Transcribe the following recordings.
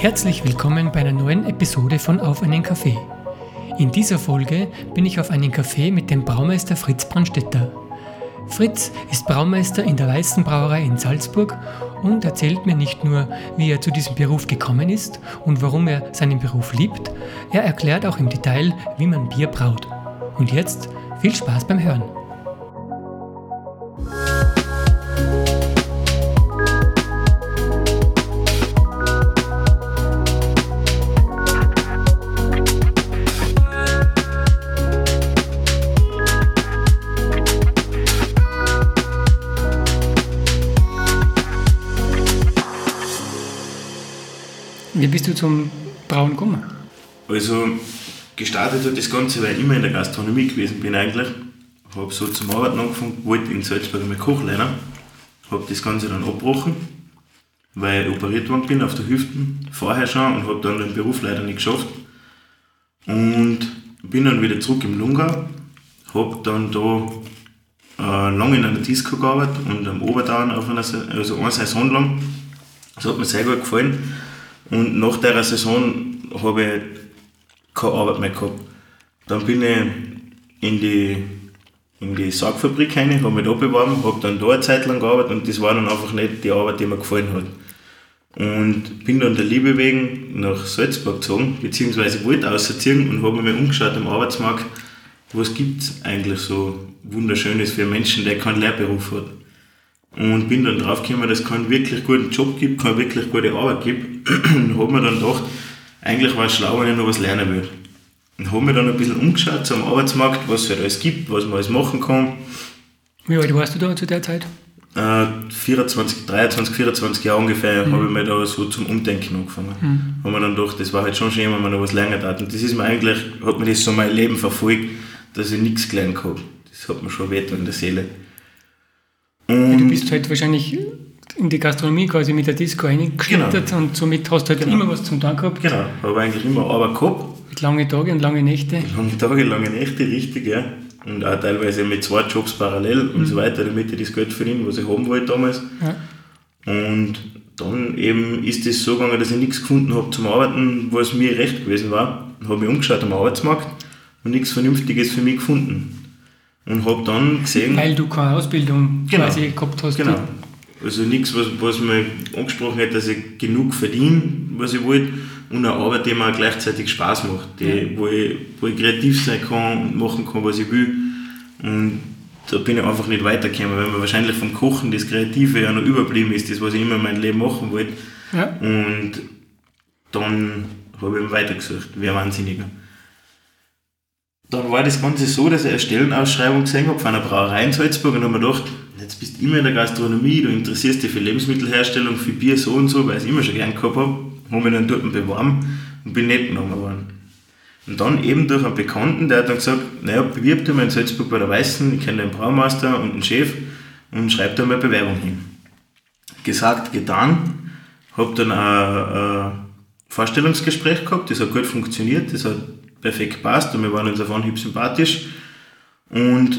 Herzlich willkommen bei einer neuen Episode von Auf einen Kaffee. In dieser Folge bin ich auf einen Kaffee mit dem Braumeister Fritz Brandstetter. Fritz ist Braumeister in der Weißen Brauerei in Salzburg und erzählt mir nicht nur, wie er zu diesem Beruf gekommen ist und warum er seinen Beruf liebt, er erklärt auch im Detail, wie man Bier braut. Und jetzt viel Spaß beim Hören. Wie bist du zum Brauen gekommen? Also gestartet hat das Ganze, weil ich immer in der Gastronomie gewesen bin eigentlich. Habe so zum Arbeiten angefangen, wollte in Salzburg einmal Koch lernen. Habe das Ganze dann abgebrochen, weil ich operiert worden bin auf der Hüfte vorher schon und habe dann den Beruf leider nicht geschafft. Und bin dann wieder zurück im Lungau, habe dann da äh, lange in einer Disco gearbeitet und am Oberdaun auf einer, also eine Saison lang. Das hat mir sehr gut gefallen. Und nach der Saison habe ich keine Arbeit mehr gehabt. Dann bin ich in die, in die Sargfabrik rein, habe mich da beworben, habe dann da eine Zeit lang gearbeitet und das war dann einfach nicht die Arbeit, die mir gefallen hat. Und bin dann der Liebe wegen nach Salzburg gezogen, beziehungsweise wollte ausziehen und habe mir umgeschaut am Arbeitsmarkt, was gibt es eigentlich so Wunderschönes für Menschen, der keinen Lehrberuf hat. Und bin dann draufgekommen, dass es keinen wirklich guten Job gibt, keine wirklich gute Arbeit gibt. Und habe mir dann gedacht, eigentlich war es schlau, wenn ich noch was lernen will. Und habe mir dann ein bisschen umgeschaut zum Arbeitsmarkt, was es halt alles gibt, was man alles machen kann. Wie alt warst du da zu der Zeit? Äh, 24, 23, 24 Jahre ungefähr mhm. habe ich mir da so zum Umdenken angefangen. Mhm. Habe mir dann gedacht, das war halt schon schön, wenn man noch was lernen darf. Und das ist mir eigentlich, hat mir das so mein Leben verfolgt, dass ich nichts gelernt habe. Das hat mir schon weh in der Seele. Und du bist halt wahrscheinlich in die Gastronomie quasi mit der Disco eingeschlittert genau. und somit hast du halt genau. immer was zum Tun gehabt. Genau, habe eigentlich immer Arbeit gehabt. Mit lange Tage und lange Nächte. Lange Tage, lange Nächte, richtig, ja. Und auch teilweise mit zwei Jobs parallel mhm. und so weiter, damit ich das Geld verdiene, was ich haben wollte damals. Ja. Und dann eben ist es so gegangen, dass ich nichts gefunden habe zum Arbeiten, was mir recht gewesen war. Habe mich umgeschaut am Arbeitsmarkt und nichts Vernünftiges für mich gefunden. Und habe dann gesehen. Weil du keine Ausbildung genau, quasi gehabt hast. Genau. Also nichts, was, was mir angesprochen hat, dass ich genug verdiene, was ich wollte, und eine Arbeit, die mir gleichzeitig Spaß macht, die, ja. wo, ich, wo ich kreativ sein kann und machen kann, was ich will. Und da bin ich einfach nicht weitergekommen, weil mir wahrscheinlich vom Kochen das Kreative ja noch überblieben ist, das, was ich immer in meinem Leben machen wollte. Ja. Und dann habe ich weitergesucht, wie ein Wahnsinniger dann war das Ganze so, dass ich eine Stellenausschreibung gesehen habe von einer Brauerei in Salzburg und habe mir gedacht, jetzt bist du immer in der Gastronomie, du interessierst dich für Lebensmittelherstellung, für Bier so und so, weil ich es immer schon gern gehabt habe, habe mich dann dort beworben und bin nicht genommen worden. Und dann eben durch einen Bekannten, der hat dann gesagt, naja, bewirb dich mal in Salzburg bei der Weißen, ich kenne den Braumeister und den Chef und schreib da mal eine Bewerbung hin. Gesagt, getan, habe dann ein, ein Vorstellungsgespräch gehabt, das hat gut funktioniert, das hat perfekt passt und wir waren uns auf Anhieb sympathisch. Und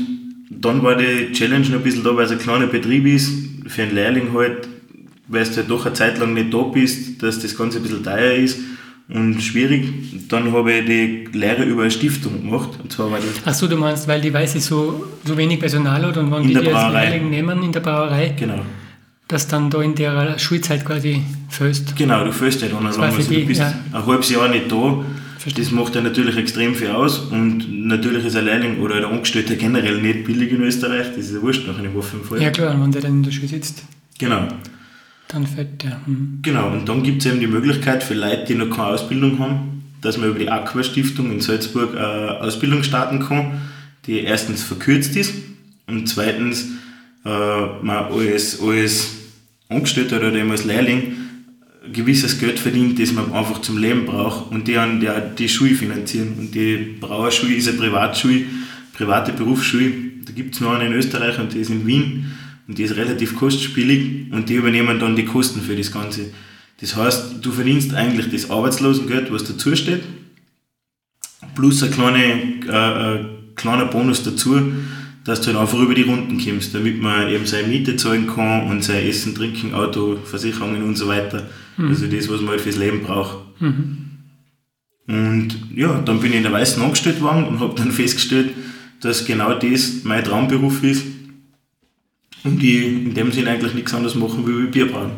dann war die Challenge noch ein bisschen da, weil es ein kleiner Betrieb ist, für einen Lehrling halt, weil du halt doch eine Zeit lang nicht da bist, dass das Ganze ein bisschen teuer ist und schwierig. Dann habe ich die Lehre über eine Stiftung gemacht. Und zwar war Ach so, du meinst, weil die Weiße so, so wenig Personal hat und wenn die die als Lehrling nehmen in der Brauerei, genau. dass dann da in der Schulzeit quasi fällst. Genau, du fällst ja dann lang. Also du bist ja. ein halbes Jahr nicht da Verstehe. Das macht ja natürlich extrem viel aus und natürlich ist ein Lehrling oder ein Angestellter generell nicht billig in Österreich, das ist ja wurscht nach einem Waffenfall. Ja klar, wenn der dann in der Schule sitzt. Genau. Dann fällt der. Mhm. Genau, und dann gibt es eben die Möglichkeit für Leute, die noch keine Ausbildung haben, dass man über die Aqua Stiftung in Salzburg eine Ausbildung starten kann, die erstens verkürzt ist und zweitens äh, man als, als Angestellter oder eben als Lehrling gewisses Geld verdient, das man einfach zum Leben braucht und die an der, die Schule finanzieren. Und die Brauerschule ist eine Privatschule, private Berufsschule. Da gibt es noch eine in Österreich und die ist in Wien und die ist relativ kostspielig und die übernehmen dann die Kosten für das Ganze. Das heißt, du verdienst eigentlich das Arbeitslosengeld, was dazu steht, plus ein kleine, äh, kleiner Bonus dazu, dass du dann einfach über die Runden kommst, damit man eben seine Miete zahlen kann und sein Essen, Trinken, Auto, Versicherungen und so weiter. Also das, was man halt fürs Leben braucht. Und ja, dann bin ich in der Weißen angestellt worden und habe dann festgestellt, dass genau das mein Traumberuf ist und ich in dem Sinn eigentlich nichts anderes machen will wie Bier brauen.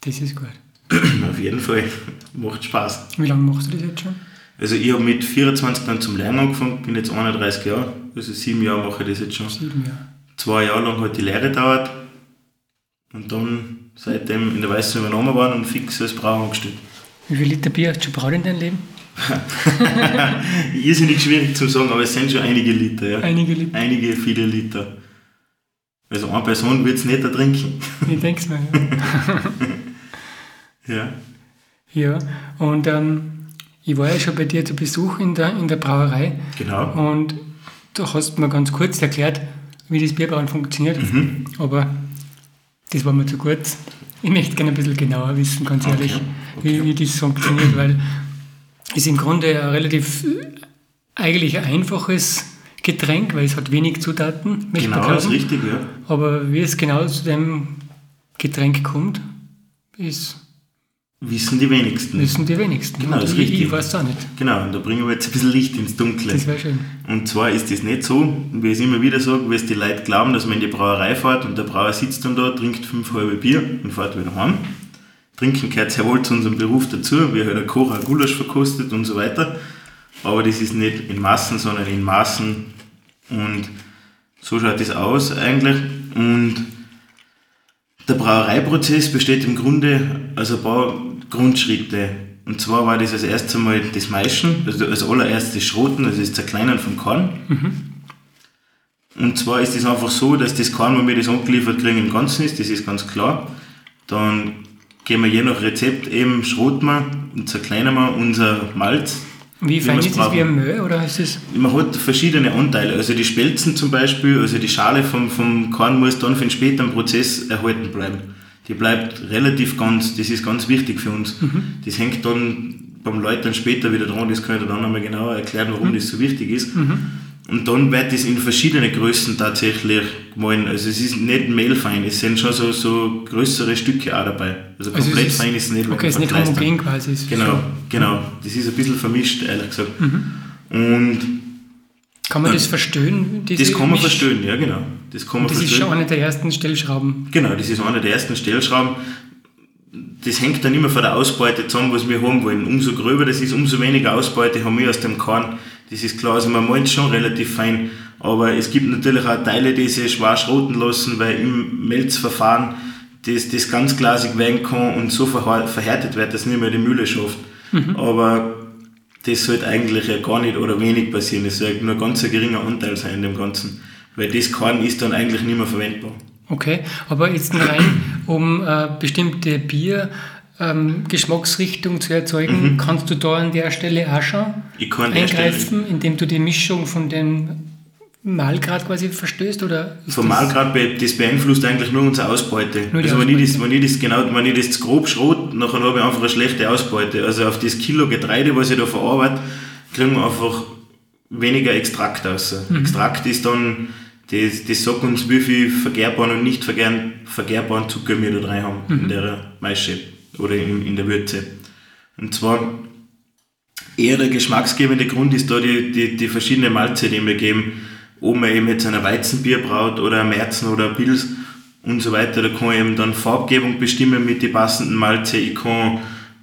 Das ist gut. Auf jeden Fall. Macht Spaß. Wie lange machst du das jetzt schon? Also ich habe mit 24 dann zum Lernen angefangen, bin jetzt 31 Jahre, also sieben Jahre mache ich das jetzt schon. Sieben Jahre. Zwei Jahre lang hat die Lehre gedauert und dann seitdem in der Weißen übernommen worden und fix als Brauer angestellt. Wie viel Liter Bier hast du schon braut in deinem Leben? Irrsinnig schwierig zu sagen, aber es sind schon einige Liter, ja. Einige Liter. Einige, viele Liter. Also eine Person wird es nicht ertrinken. Ich denke es mir. Ja. Ja. ja. Und ähm, ich war ja schon bei dir zu Besuch in der, in der Brauerei Genau. und du hast mir ganz kurz erklärt, wie das Bierbrauen funktioniert. Mhm. Aber das war mir zu kurz. Ich möchte gerne ein bisschen genauer wissen, ganz Okay, ehrlich, okay. Wie, wie das funktioniert, weil es ist im Grunde ein relativ äh, eigentlich ein einfaches Getränk, weil es hat wenig Zutaten, Genau, das ist richtig, ja. Aber wie es genau zu dem Getränk kommt, ist, Wissen die wenigsten. wissen die wenigsten. Genau, Und das ist ich, ich richtig. weiß es auch nicht. Genau, und da bringen wir jetzt ein bisschen Licht ins Dunkle. Das wäre schön. Und zwar ist das nicht so, wie ich es immer wieder sage, wie es die Leute glauben, dass man in die Brauerei fährt und der Brauer sitzt dann da, trinkt fünf halbe Bier und fährt wieder heim. Trinken gehört sehr wohl zu unserem Beruf dazu, wie halt ein Koch ein Gulasch verkostet und so weiter. Aber das ist nicht in Massen, sondern in Maßen. Und so schaut das aus eigentlich. Und der Brauereiprozess besteht im Grunde aus ein paar Grundschritte. Und zwar war das als erstes einmal das Maischen, also als allererstes das Schroten, also das Zerkleinern vom Korn. Und zwar ist es einfach so, dass das Korn, wenn wir das angeliefert kriegen, im Ganzen ist, das ist ganz klar. Dann gehen wir je nach Rezept eben, schroten wir und zerkleinern wir unser Malz. Wie fein ist das wie ein Müll oder ist es? Man hat verschiedene Anteile. Also die Spelzen zum Beispiel, also die Schale vom, vom Korn muss dann für den späteren Prozess erhalten bleiben. Die bleibt relativ ganz, das ist ganz wichtig für uns. Das hängt dann beim Läutern später wieder dran, das kann ich dann nochmal genauer erklären, warum das so wichtig ist. Und dann wird das in verschiedene Größen tatsächlich gemahlen. Also es ist nicht mehlfein, es sind schon so, so größere Stücke auch dabei. Also Also komplett es ist, fein ist es nicht. Okay, es ist nicht homogen quasi. Genau, so- genau. Das ist ein bisschen vermischt, ehrlich gesagt. Mhm. Und Kann man das verstehen? das kann man Misch- verstehen, ja genau. Das kann man Das ist schon eine der ersten Stellschrauben. Genau, das ist einer der ersten Stellschrauben. Das hängt dann immer von der Ausbeute zusammen, was wir haben wollen. Umso gröber das ist, umso weniger Ausbeute haben wir aus dem Korn. Das ist klar, also man malt schon relativ fein. Aber es gibt natürlich auch Teile, die sich schwer schroten lassen, weil im Melzverfahren das, das ganz glasig werden kann und so verhärtet wird, dass es nicht mehr die Mühle schafft. Aber das sollte eigentlich ja gar nicht oder wenig passieren. Es sollte nur ganz ein geringer Anteil sein in dem Ganzen. Weil das Korn ist dann eigentlich nicht mehr verwendbar. Okay, aber jetzt nur rein, um äh, bestimmte Bier ähm, Geschmacksrichtung zu erzeugen, kannst du da an der Stelle auch schon Mhm. Eingreifen, indem du die Mischung von dem Mahlgrad quasi verstößt? Oder Vom Mahlgrad, be- das beeinflusst eigentlich nur unsere Ausbeute. Nur also wenn ich, das, Ausbeute. wenn, ich das genau, wenn ich das zu grob schrot, nachher habe ich einfach eine schlechte Ausbeute. Also auf das Kilo Getreide, was ich da verarbeite, kriegen wir einfach weniger Extrakt raus. Mhm. Extrakt ist dann, das, das sagt uns, wie viel vergärbaren und nicht vergärbaren, Zucker wir da rein haben Mhm. in der Maische oder in, in der Würze. Und zwar eher der geschmacksgebende Grund ist da die, die, die verschiedenen Malze, die wir geben. Ob man eben jetzt ein Weizenbier braut oder ein Märzen oder ein Pils und so weiter. Da kann ich eben dann Farbgebung bestimmen mit den passenden Malze. Ich kann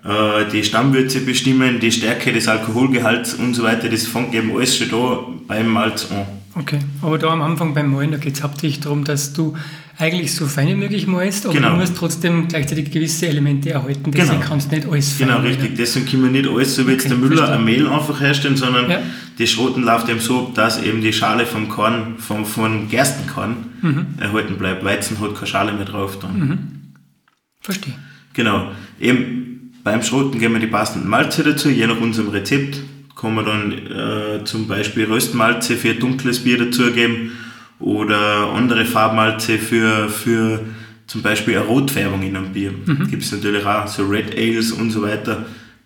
äh, die Stammwürze bestimmen, die Stärke des Alkoholgehalts und so weiter. Das fängt eben alles schon da beim Malz an. Okay, aber da am Anfang beim Malen, da geht es hauptsächlich darum, dass du eigentlich so fein wie möglich malst, aber Genau. du musst trotzdem gleichzeitig gewisse Elemente erhalten, deswegen Genau. kannst du nicht alles fein Genau, malen. richtig. Deswegen können wir nicht alles, so wie jetzt Okay, der Müller, verstehe. ein Mehl einfach herstellen, sondern Ja. die Schroten läuft eben so, dass eben die Schale vom Korn, vom, vom Gerstenkorn Mhm. erhalten bleibt. Weizen hat keine Schale mehr drauf dann. Verstehe. Genau. Eben beim Schroten geben wir die passenden Malze dazu, je nach unserem Rezept. Kann man dann äh, zum Beispiel Röstmalze für dunkles Bier dazugeben oder andere Farbmalze für, für zum Beispiel eine Rotfärbung in einem Bier. Mhm. Gibt es natürlich auch so Red Ales und so weiter.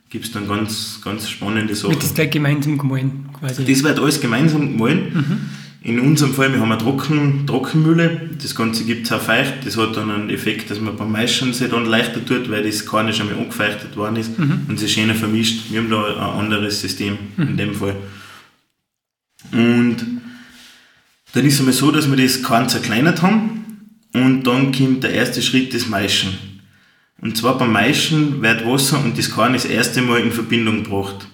Gibt es dann ganz, ganz spannende Sachen. Wird das gleich gemeinsam gemahlen quasi? Das wird alles gemeinsam gemahlen. Mhm. In unserem Fall, wir haben eine Trocken, Trockenmühle. Das Ganze gibt es auch feucht. Das hat dann einen Effekt, dass man beim Maischen sich dann leichter tut, weil das Korn schon mal angefeuchtet worden ist mhm. und sich schöner vermischt. Wir haben da ein anderes System mhm. in dem Fall. Und dann ist es einmal so, dass wir das Korn zerkleinert haben und dann kommt der erste Schritt des Maischen. Und zwar beim Maischen wird Wasser und das Korn das erste Mal in Verbindung gebracht.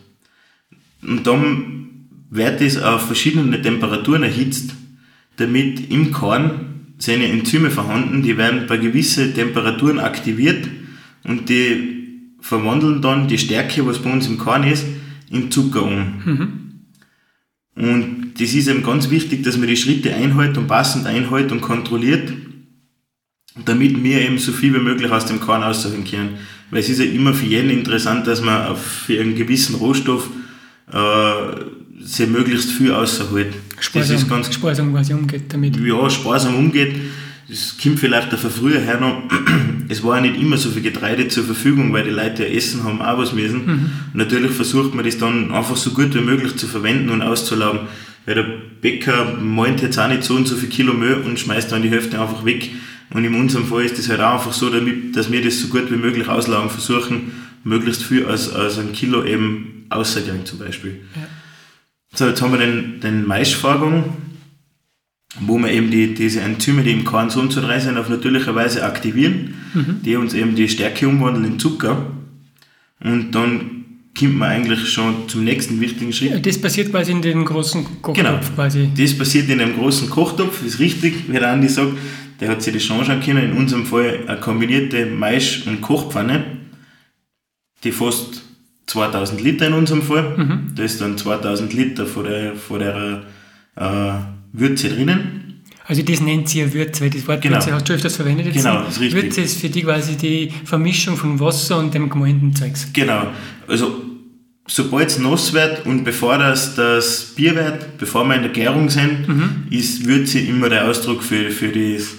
Und dann wird es auf verschiedene Temperaturen erhitzt, damit im Korn seine Enzyme vorhanden, die werden bei gewissen Temperaturen aktiviert und die verwandeln dann die Stärke, was bei uns im Korn ist, in Zucker um. Mhm. Und das ist eben ganz wichtig, dass man die Schritte einhält und passend einhält und kontrolliert, damit wir eben so viel wie möglich aus dem Korn aussuchen können. Weil es ist ja immer für jeden interessant, dass man für einen gewissen Rohstoff äh, sich möglichst viel außerholt. Sparsam, das ist ganz, sparsam quasi umgeht damit. Ja, sparsam umgeht. Das kommt vielleicht auch von früher her noch. Es war ja nicht immer so viel Getreide zur Verfügung, weil die Leute ja essen haben, auch was müssen. Mhm. natürlich versucht man das dann einfach so gut wie möglich zu verwenden und auszulaugen. Weil der Bäcker meint jetzt auch nicht so und so viel Kilo Müll und schmeißt dann die Hälfte einfach weg. Und in unserem Fall ist das halt auch einfach so, damit, dass wir das so gut wie möglich auslaugen versuchen, möglichst viel als, als ein Kilo eben außergehen zum Beispiel. Ja. So, jetzt haben wir den, den Maischvorgang, wo wir eben die, diese Enzyme, die im Korn so zu drei sind, auf natürliche Weise aktivieren, mhm. die uns eben die Stärke umwandeln in Zucker. Und dann kommt man eigentlich schon zum nächsten wichtigen Schritt. Das passiert quasi in dem großen Kochtopf genau, quasi. Das passiert in einem großen Kochtopf, ist richtig, wie der Andi sagt, der hat sich das schon anschauen können. In unserem Fall eine kombinierte Maisch- und Kochpfanne, die fast 2000 Liter in unserem Fall. Mhm. Da ist dann 2000 Liter von der, von der äh, Würze drinnen. Also das nennt sie ja Würze, weil das Wort genau. Würze hast du öfters verwendet. Jetzt genau, das ist richtig. Würze ist für dich quasi die Vermischung von Wasser und dem gemeinen Zeugs. Genau. Also sobald es nass wird und bevor das, das Bier wird, bevor wir in der Gärung sind, mhm. ist Würze immer der Ausdruck für, für das.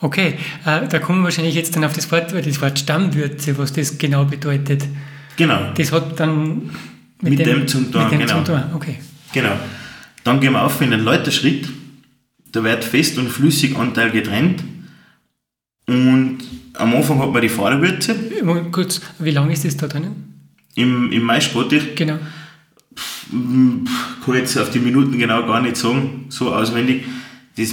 Okay, äh, da kommen wir wahrscheinlich jetzt dann auf das Wort, das Wort Stammwürze, was das genau bedeutet. Genau. Das hat dann mit, mit dem, dem zum Tor, genau. Zum Tor. Okay. Genau. Dann gehen wir auf in den Läuterschritt. Da wird Fest- und Flüssiganteil getrennt. Und am Anfang hat man die Vorderwürze. Kurz, wie lange ist das da drinnen? Im, im Maisbottich? Genau. Kann ich jetzt auf die Minuten genau gar nicht sagen, so auswendig. Das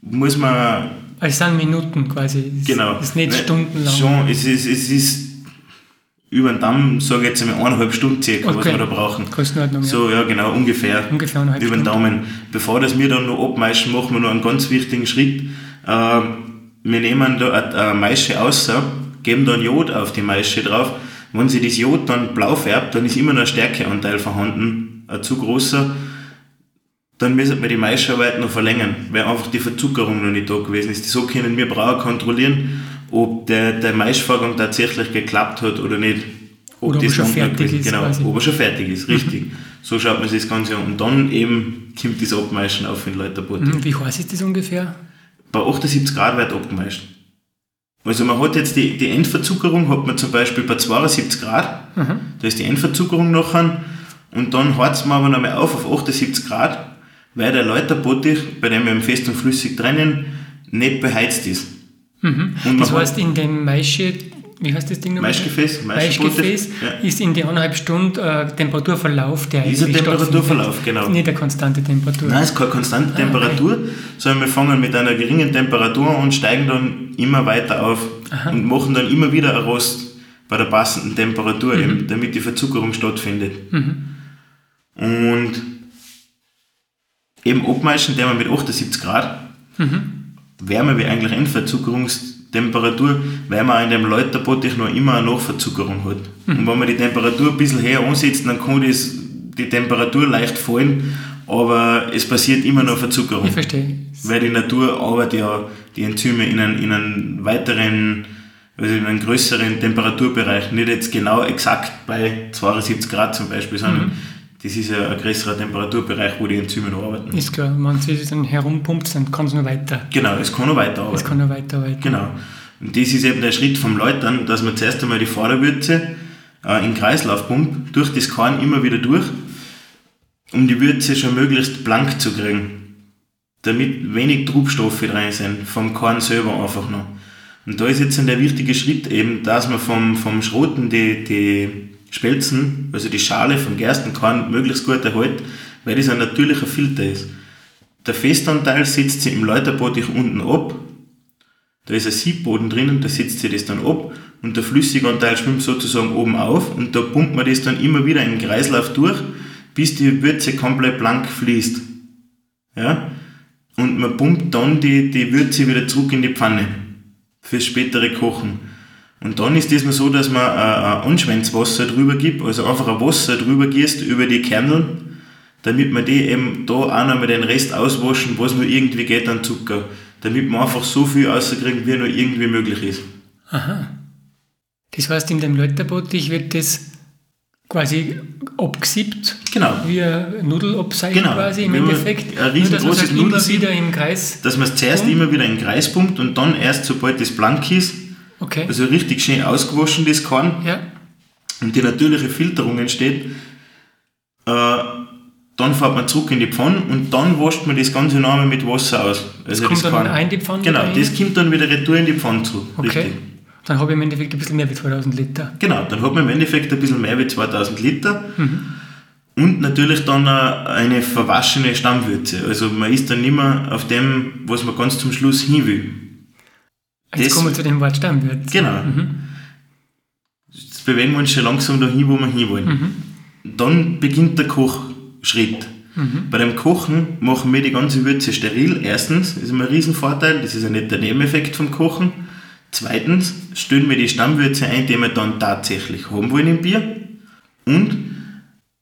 muss man. Also es sind Minuten quasi. Genau. Es ist nicht stundenlang. Schon, es ist, es ist über den Damm, sage ich jetzt einmal eineinhalb Stunden circa, okay. was wir da brauchen. Größenordnung, ja. So, ja genau, ungefähr. Ungefähr eineinhalb Über den Daumen. Bevor das wir dann noch abmeischen, machen wir noch einen ganz wichtigen Schritt. Äh, wir nehmen da eine Maische aus, geben dann Jod auf die Maische drauf. Wenn sich das Jod dann blau färbt, dann ist immer noch ein Stärkeanteil vorhanden, ein zu großer. Dann müssen wir die Maischarbeit noch verlängern, weil einfach die Verzuckerung noch nicht da gewesen ist. So können wir Brauer kontrollieren, ob der, der Maischvorgang tatsächlich geklappt hat oder nicht. Ob oder das ob schon fertig ist. Genau, quasi. ob er schon fertig ist, richtig. Mhm. So schaut man sich das Ganze an. Und dann eben kommt das Abmeischen auf in Leuterboot. Mhm, wie heiß ist das ungefähr? Bei 78 Grad wird abgemeischt. Also man hat jetzt die, die Endverzuckerung, hat man zum Beispiel bei 72 Grad, mhm. da ist die Endverzuckerung nachher und dann heizt man aber nochmal auf auf 78 Grad, weil der Läuterbottich, bei dem wir fest und flüssig trennen, nicht beheizt ist. Mhm. das heißt, in dem Maische, wie heißt das Ding nochmal? Maischgefäß. Maischgefäß ja. ist in die eineinhalb Stunden äh, Temperaturverlauf, der Dieser Temperaturverlauf, genau. Nicht eine konstante Temperatur. Nein, es ist keine konstante ah, Temperatur, okay. sondern wir fangen mit einer geringen Temperatur und steigen dann immer weiter auf Aha. und machen dann immer wieder ein Rost bei der passenden Temperatur, mhm. eben, damit die Verzuckerung stattfindet. Mhm. Und eben abmeischen, der wir mit 78 Grad. Mhm wärmer wie eigentlich Endverzuckerungstemperatur, weil man in dem Läuterbottich noch immer eine Nachverzuckerung hat. Mhm. Und wenn man die Temperatur ein bisschen höher ansetzt, dann kann das, die Temperatur leicht fallen, aber es passiert immer noch Verzuckerung. Ich verstehe. Weil die Natur arbeitet ja die Enzyme in einen, in einen weiteren, also in einen größeren Temperaturbereich, nicht jetzt genau exakt bei 72 Grad zum Beispiel, sondern mhm das ist ja ein größerer Temperaturbereich, wo die Enzyme noch arbeiten. Ist klar, wenn es dann herumpumpt, dann kann es noch weiter. Genau, es kann noch weiter arbeiten. Es kann noch weiter arbeiten. Genau. Und das ist eben der Schritt vom Läutern, dass man zuerst einmal die Vorderwürze äh, in Kreislauf pumpt, durch das Korn immer wieder durch, um die Würze schon möglichst blank zu kriegen. damit wenig Trubstoffe rein sind, vom Korn selber einfach noch. Und da ist jetzt der wichtige Schritt eben, dass man vom, vom Schroten die, die Spelzen, also die Schale vom Gerstenkorn, möglichst gut erhält, weil das ein natürlicher Filter ist. Der Festanteil setzt sich im Läuterbottich unten ab, da ist ein Siebboden drinnen, da setzt sich das dann ab und der flüssige Anteil schwimmt sozusagen oben auf und da pumpt man das dann immer wieder im Kreislauf durch, bis die Würze komplett blank fließt. Ja? Und man pumpt dann die, die Würze wieder zurück in die Pfanne fürs spätere Kochen. Und dann ist nur so, dass man ein Anschwänzwasser drüber gibt, also einfach ein Wasser drüber gießt über die Kernel, damit man die eben da auch nochmal den Rest auswaschen, was nur irgendwie geht an Zucker. Damit man einfach so viel rauskriegt, wie nur irgendwie möglich ist. Aha. Das heißt, in dem Lötterbottich wird das quasi abgesiebt. Genau. Wie ein Nudelabseil Genau. quasi im Endeffekt. ein riesengroßes immer Nudelsieb- wieder im Kreis. Dass man es zuerst pumpt. immer wieder in den Kreis pumpt und dann erst, sobald das blank ist, Okay. also richtig schön ausgewaschen, das Korn, ja. und die natürliche Filterung entsteht, äh, dann fährt man zurück in die Pfanne und dann wascht man das Ganze noch einmal mit Wasser aus. Also kommt dann wieder in die Pfanne Genau, das kommt dann wieder retour in die Pfanne zurück. Okay. Richtig. Dann habe ich im Endeffekt ein bisschen mehr wie 2000 Liter. Genau, dann hat man im Endeffekt ein bisschen mehr wie 2000 Liter und natürlich dann eine verwaschene Stammwürze. Also man ist dann nicht mehr auf dem, was man ganz zum Schluss hin will. Jetzt Das- kommen wir zu dem Wort Stammwirt. Genau. Jetzt bewegen wir uns schon langsam dahin, wo wir hinwollen. Dann beginnt der Kochschritt. Bei dem Kochen machen wir die ganze Würze steril. Erstens, das ist immer ein Riesenvorteil, das ist ein netter Nebeneffekt vom Kochen. Zweitens, stellen wir die Stammwürze ein, die wir dann tatsächlich haben wollen im Bier. Und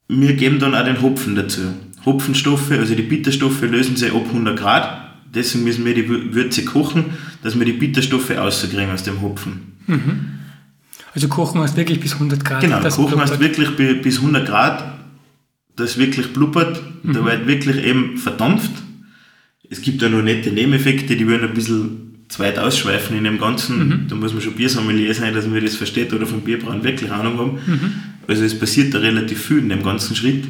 wir geben dann auch den Hopfen dazu. Hopfenstoffe, also die Bitterstoffe, lösen sich ab 100 Grad. Deswegen müssen wir die Wür- Würze kochen, dass wir die Bitterstoffe rauskriegen aus dem Hopfen. Also kochen wir es wirklich bis 100 Grad. Genau, kochen wir es blubbert. wirklich bi- bis 100 Grad, das wirklich blubbert, da wird wirklich eben verdampft. Es gibt ja noch nette Nebeneffekte, die würden ein bisschen zu weit ausschweifen in dem Ganzen. Da muss man schon Biersommelier sein, dass man das versteht oder vom Bierbrauen wirklich Ahnung haben. Also es passiert da relativ viel in dem ganzen Schritt.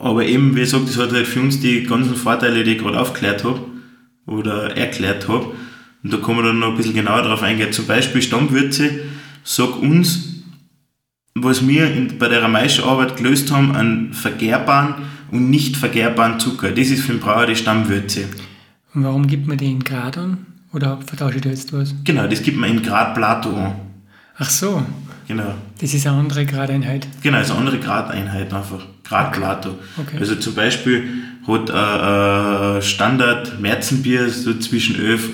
Aber eben, wie gesagt, das hat halt für uns die ganzen Vorteile, die ich gerade aufgeklärt habe oder erklärt habe. Und da kann man dann noch ein bisschen genauer drauf eingehen. Zum Beispiel Stammwürze sagt uns, was wir in, bei der Maischarbeit gelöst haben, an vergärbaren und nicht vergärbaren Zucker. Das ist für den Brauer die Stammwürze. Und warum gibt man die in Grad an? Oder vertausche ich da jetzt was? Genau, das gibt man in Grad Plato an. Ach so, Genau. das ist eine andere Gradeinheit. Genau, also andere Gradeinheit einfach. Grad Plato. Okay. Also zum Beispiel hat ein äh, Standard Märzenbier so zwischen 11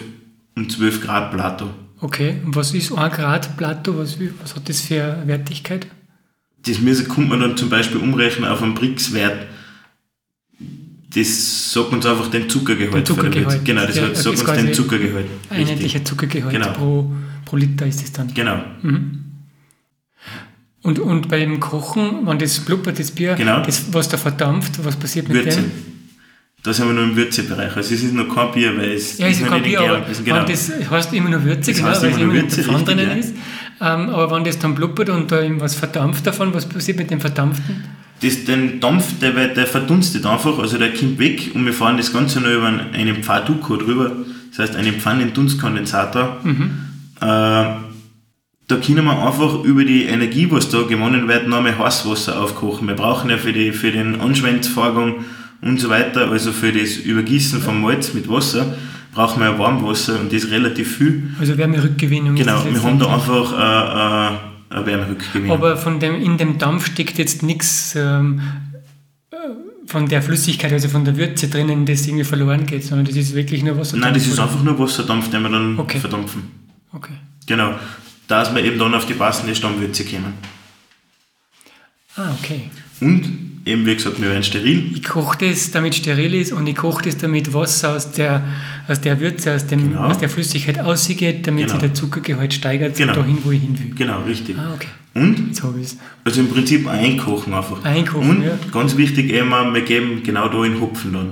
und 12 Grad Plato. Okay, und was ist 1 Grad Plato? Was, was hat das für eine Wertigkeit? Das müssen, kommt man dann zum Beispiel umrechnen auf einen Brix-Wert. Das sagt uns einfach den Zuckergehalt. Den Zuckergehalt. Genau, das Ja, sagt ist uns den Zuckergehalt. Einheitlicher Zuckergehalt Genau. pro, pro Liter ist es dann. Genau. Und, und beim Kochen, wenn das blubbert, das Bier, Genau. das, was da verdampft, was passiert mit Würze. dem? Da sind wir noch im Würzebereich. Also es ist noch kein Bier, weil es Ja, ist ja noch kein nicht Bier, aber ist. Genau. wenn das heißt immer nur Würze, Das genau, heißt weil es immer nur Würze, Pfanne richtig, drinnen ja. ist. Ähm, aber wenn das dann blubbert und da irgendwas verdampft davon, was passiert mit dem Verdampften? das, den Dampf, der, der verdunstet einfach, also der kommt weg und wir fahren das Ganze noch über einen- Pfaduko drüber, das heißt einen Pfannendunstkondensator. Äh, da können wir einfach über die Energie, was da gewonnen wird, nochmal Heißwasser aufkochen. Wir brauchen ja für, die, für den Anschwenzvorgang und so weiter, also für das Übergießen vom Malz mit Wasser, brauchen wir ja Warmwasser und das relativ viel. Also Wärmerückgewinnung. Genau, wir haben da einfach äh, äh, Wärmerückgewinnung. Aber von dem, in dem Dampf steckt jetzt nichts ähm, äh, von der Flüssigkeit, also von der Würze drinnen, das irgendwie verloren geht, sondern das ist wirklich nur Wasser. Nein, das ist einfach nur Wasserdampf, den wir dann Okay. verdampfen. Okay. Genau. Dass wir eben dann auf die passende Stammwürze kommen. Ah, okay. Und eben, wie gesagt, wir werden steril. Ich koche das, damit es steril ist und ich koche das, damit Wasser aus der, aus der Würze, aus, dem, Genau. aus der Flüssigkeit ausgeht, damit Genau. sich der Zuckergehalt steigert, Genau. dahin, wo ich hin will. Genau, richtig. Ah, okay. Und, Jetzt habe ich es. also im Prinzip einkochen einfach. Einkochen, Und ja. ganz wichtig auch, wir geben genau da den Hopfen dann.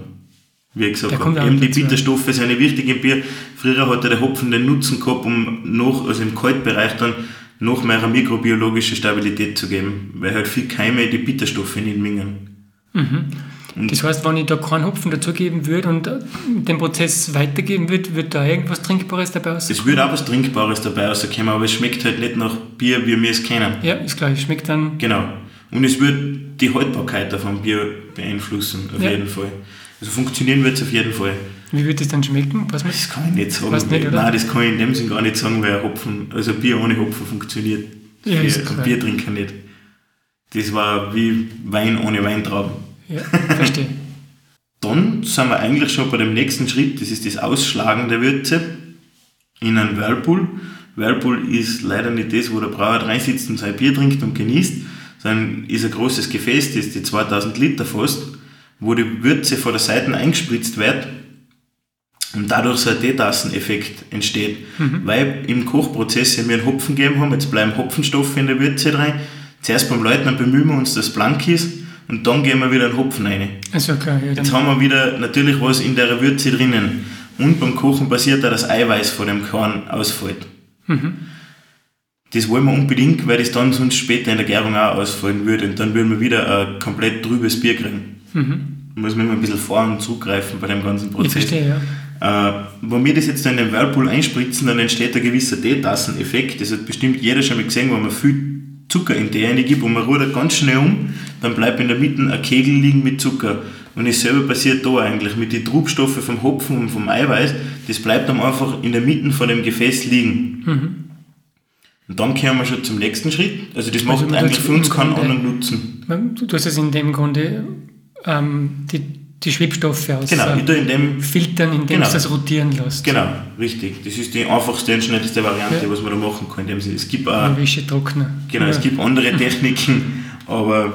Wie gesagt habe, eben die. Bitterstoffe sind ja wichtig im Bier. Früher hat der Hopfen den Nutzen gehabt, um noch, also im Kaltbereich dann noch mehr eine mikrobiologische Stabilität zu geben, weil halt viel Keime die Bitterstoffe nicht mengen. Und Das heißt, wenn ich da keinen Hopfen dazugeben würde und äh, den Prozess weitergeben würde, wird da irgendwas Trinkbares dabei rauskommen? es wird auch was Trinkbares dabei rauskommen, aber es schmeckt halt nicht nach Bier, wie wir es kennen. Ja, ist klar, schmeckt dann. Genau. Und es wird die Haltbarkeit davon Bier beeinflussen, auf Ja. jeden Fall. Also funktionieren wird es auf jeden Fall. Wie wird das dann schmecken? Man? Das kann ich nicht sagen. Nicht, weil-? Nein, das kann ich in dem Sinn gar nicht sagen, weil Hopfen, also Bier ohne Hopfen funktioniert Ja, für ist einen klar. Biertrinker nicht. Das war wie Wein ohne Weintrauben. Ja, verstehe. Dann sind wir eigentlich schon bei dem nächsten Schritt, das ist das Ausschlagen der Würze in einen Whirlpool. Whirlpool ist leider nicht das, wo der Brauer reinsitzt und sein Bier trinkt und genießt, sondern ist ein großes Gefäß, das die 2000 Liter fasst, wo die Würze von der Seite eingespritzt wird und dadurch so ein Teetasseneffekt entsteht. Weil im Kochprozess ja wir einen Hopfen gegeben haben, jetzt bleiben Hopfenstoffe in der Würze rein. Zuerst beim Leutnant bemühen wir uns, dass es blank ist und dann geben wir wieder einen Hopfen rein. Also klar, ja, Jetzt haben wir wieder natürlich was in der Würze drinnen. Und beim Kochen passiert auch das Eiweiß von dem Korn ausfällt. Das wollen wir unbedingt, weil das dann sonst später in der Gärung auch ausfallen würde. Und dann würden wir wieder ein komplett trübes Bier kriegen. Muss man immer ein bisschen vor- und zugreifen bei dem ganzen ich Prozess. verstehe, ja. Äh, wenn wir das jetzt in den Whirlpool einspritzen, dann entsteht ein gewisser Teetasseneffekt. Das hat bestimmt jeder schon mal gesehen, wenn man viel Zucker in Tee reingibt und man rudert ganz schnell um, dann bleibt in der Mitte ein Kegel liegen mit Zucker. Und dasselbe passiert da eigentlich mit den Trubstoffen vom Hopfen und vom Eiweiß. Das bleibt dann einfach in der Mitte von dem Gefäß liegen. Und dann kommen wir schon zum nächsten Schritt. Also das macht Also eigentlich für uns keinen anderen Nutzen. Du, du hast es in dem Grunde ähm, die, die Schwebstoffe aus Genau, äh, in dem filtern, indem Genau. du das rotieren lässt. Genau, richtig. Das ist die einfachste und schnellste Variante, Ja. was man da machen kann. Es gibt auch Ein Wäschetrockner. Genau, ja. es gibt andere Techniken, aber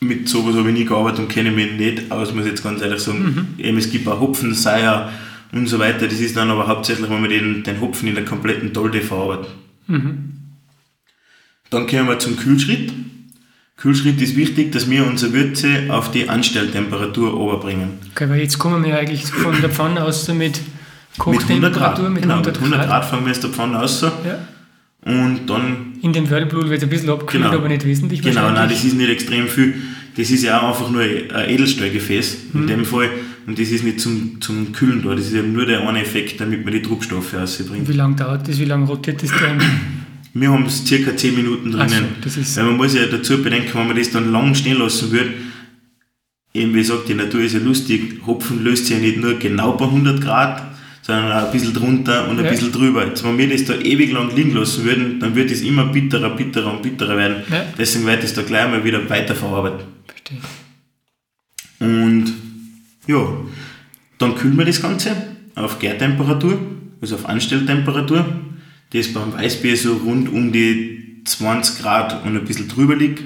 mit sowas habe ich nie gearbeitet und kenne mich nicht aus, muss ich jetzt ganz ehrlich sagen. Mhm. Eben, es gibt auch Hopfen, Seier und so weiter. Das ist dann aber hauptsächlich, wenn man den, den Hopfen in der kompletten Dolde verarbeitet. Mhm. Dann kommen wir zum Kühlschritt. Kühlschritt ist wichtig, dass wir unsere Würze auf die Anstelltemperatur oberbringen. Okay, weil jetzt kommen wir eigentlich von der Pfanne aus mit Mit 100 Grad. Kochtemperatur, mit genau, 100 mit 100 Grad. Grad fangen wir aus der Pfanne aus. Ja. Und dann In dem Whirlpool wird es ein bisschen abgekühlt, Genau. aber nicht wesentlich Genau, nein, das ist nicht extrem viel. Das ist ja auch einfach nur ein Edelstahlgefäß in Mhm. dem Fall. Und das ist nicht zum, zum Kühlen da. Das ist eben nur der eine Effekt, damit man die Trubstoffe rausbringt. Wie lange dauert das? Wie lange rotiert das dann? Wir haben es circa 10 Minuten so, drinnen. das ist- Weil man muss ja dazu bedenken, wenn man das dann lang stehen lassen würde, eben wie gesagt, die Natur ist ja lustig, Hopfen löst sich ja nicht nur genau bei 100 Grad, sondern auch ein bisschen drunter und ein Ja. bisschen drüber. Jetzt, wenn wir das da ewig lang liegen lassen würden, dann wird es immer bitterer, bitterer und bitterer werden. Ja. Deswegen wird es da gleich mal wieder weiterverarbeitet. Verstehe. Und ja, dann kühlen wir das Ganze auf Gärtemperatur, also auf Anstelltemperatur, das beim Weißbier so rund um die 20 Grad und ein bisschen drüber liegt.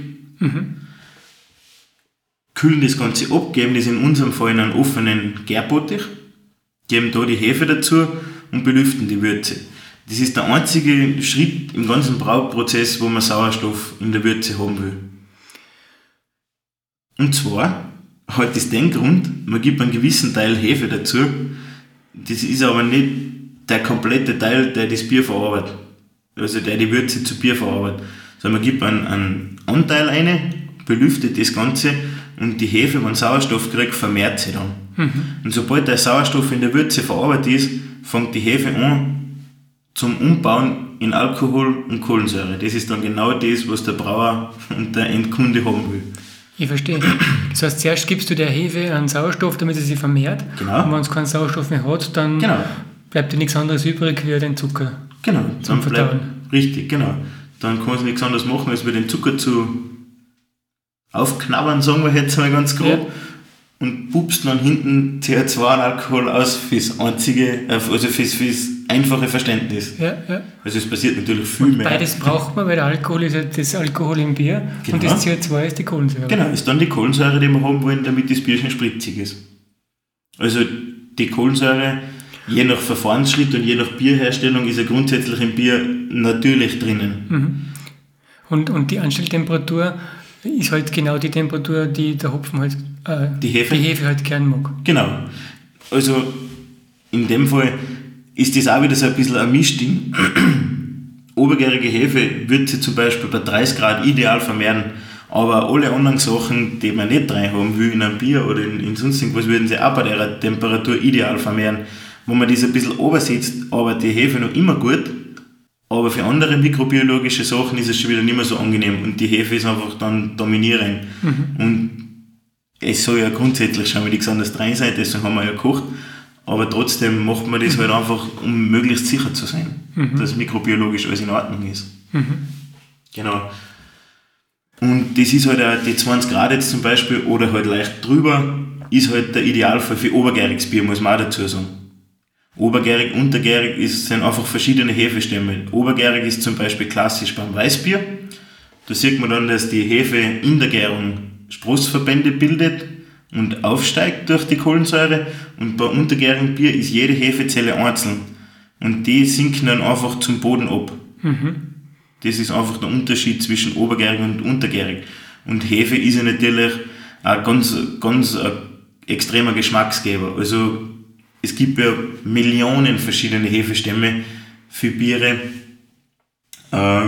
Kühlen das Ganze ab, geben das in unserem Fall in einen offenen Gärbottich, geben da die Hefe dazu und belüften die Würze. Das ist der einzige Schritt im ganzen Brauprozess, wo man Sauerstoff in der Würze haben will. Und zwar hat das den Grund, man gibt einen gewissen Teil Hefe dazu, das ist aber nicht der komplette Teil, der das Bier verarbeitet, also der die Würze zu Bier verarbeitet, sondern man gibt einen, einen Anteil ein, belüftet das Ganze und die Hefe, wenn Sauerstoff kriegt, vermehrt sie dann. Und sobald der Sauerstoff in der Würze verarbeitet ist, fängt die Hefe an zum Umbauen in Alkohol und Kohlensäure. Das ist dann genau das, was der Brauer und der Endkunde haben will. Ich verstehe. Das heißt, zuerst gibst du der Hefe einen Sauerstoff, damit sie sich vermehrt. Genau. Und wenn es keinen Sauerstoff mehr hat, dann Genau. Bleibt dir nichts anderes übrig wie den Zucker. Genau, Zum bleibt, Verdauen. richtig, genau. Dann kann es nichts anderes machen, als wir den Zucker zu aufknabbern, sagen wir jetzt mal ganz grob. Ja. Und pupst dann hinten CO2 und Alkohol aus fürs einzige, äh, also fürs, fürs einfache Verständnis. Ja, ja. Also es passiert natürlich viel mehr. Beides braucht man, weil der Alkohol ist ja das Alkohol im Bier und Genau. das CO2 ist die Kohlensäure. Genau, ist dann die Kohlensäure, die wir haben wollen, damit das Bier schön spritzig ist. Also die Kohlensäure, je nach Verfahrensschritt und je nach Bierherstellung, ist ja grundsätzlich im Bier natürlich drinnen. Und, und die Anstelltemperatur ist halt genau die Temperatur, die der Hopfen halt, äh, Die Hefe? die Hefe halt gern mag. Genau. Also in dem Fall ist das auch wieder so ein bisschen ein Mischding. Obergärige Hefe wird sich zum Beispiel bei 30 Grad ideal vermehren, Aber alle anderen Sachen, die man nicht rein haben will in einem Bier oder in, in sonst irgendwas, würden sie auch bei der Temperatur ideal vermehren. Wo man das ein bisschen obersetzt, aber die Hefe noch immer gut, aber für andere mikrobiologische Sachen ist es schon wieder nicht mehr so angenehm und die Hefe ist einfach dann dominierend. Mhm. Und es soll ja grundsätzlich schon mal nichts anderes rein sein, deswegen haben wir ja gekocht. Aber trotzdem macht man das mhm. halt einfach, um möglichst sicher zu sein, mhm. dass mikrobiologisch alles in Ordnung ist. Mhm. Genau. Und das ist halt auch die 20 Grad jetzt zum Beispiel oder halt leicht drüber, ist halt der Idealfall für obergäriges Bier, muss man auch dazu sagen. Obergärig, untergärig ist, sind einfach verschiedene Hefestämme. Obergärig ist zum Beispiel klassisch beim Weißbier. Da sieht man dann, dass die Hefe in der Gärung Sprossverbände bildet und aufsteigt durch die Kohlensäure. Und bei untergärigem Bier ist jede Hefezelle einzeln. Und die sinken dann einfach zum Boden ab. Mhm. Das ist einfach der Unterschied zwischen obergärig und untergärig. Und Hefe ist ja natürlich ein ganz, ganz ein extremer Geschmacksgeber. Also es gibt ja Millionen verschiedene Hefestämme für Biere, äh,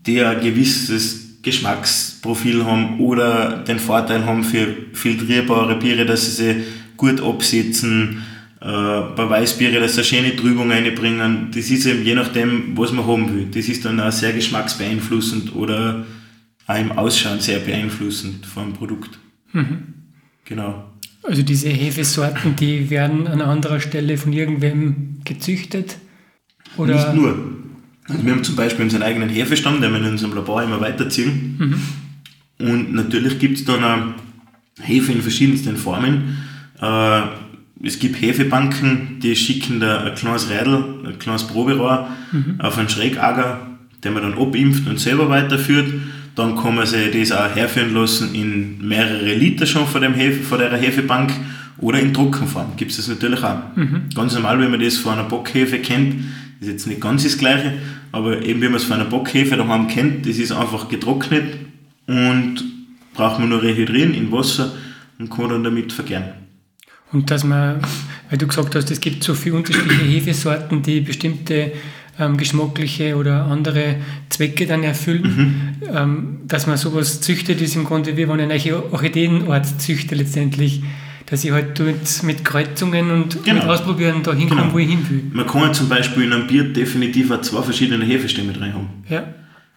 die ein gewisses Geschmacksprofil haben oder den Vorteil haben für filtrierbare Biere, dass sie sie gut absetzen, äh, bei Weißbiere, dass sie eine schöne Trübung reinbringen. Das ist eben je nachdem, was man haben will. Das ist dann auch sehr geschmacksbeeinflussend oder auch im Ausschauen sehr beeinflussend vom Produkt. Mhm. Genau. Also diese Hefesorten, die werden an anderer Stelle von irgendwem gezüchtet? Oder? Nicht nur. Also wir haben zum Beispiel unseren eigenen Hefestamm, den wir in unserem Labor immer weiterziehen. Mhm. Und natürlich gibt es dann auch Hefe in verschiedensten Formen. Äh, es gibt Hefebanken, die schicken da ein kleines Rädel, ein kleines Proberohr mhm. auf einen Schrägager, den man dann abimpft und selber weiterführt. Dann kann man sich das auch herführen lassen in mehrere Liter schon von, dem Hefe, von der Hefebank oder in Trockenform gibt es das natürlich auch. Mhm. Ganz normal, wenn man das von einer Bockhefe kennt, ist jetzt nicht ganz das gleiche, aber eben wie man es von einer Bockhefe daheim kennt, das ist einfach getrocknet und braucht man nur rehydrieren in Wasser und kann dann damit vergären. Und dass man, weil du gesagt hast, es gibt so viele unterschiedliche Hefesorten, die bestimmte ähm, geschmackliche oder andere Zwecke dann erfüllen, mhm. ähm, dass man sowas züchtet, ist im Grunde wie wenn ein Orchideenort züchtet letztendlich, dass ich halt mit Kreuzungen und genau. mit Ausprobieren da hinkomme, genau. wo ich hin will. Man kann ja zum Beispiel in einem Bier definitiv auch zwei verschiedene Hefestämme drin haben. Ja.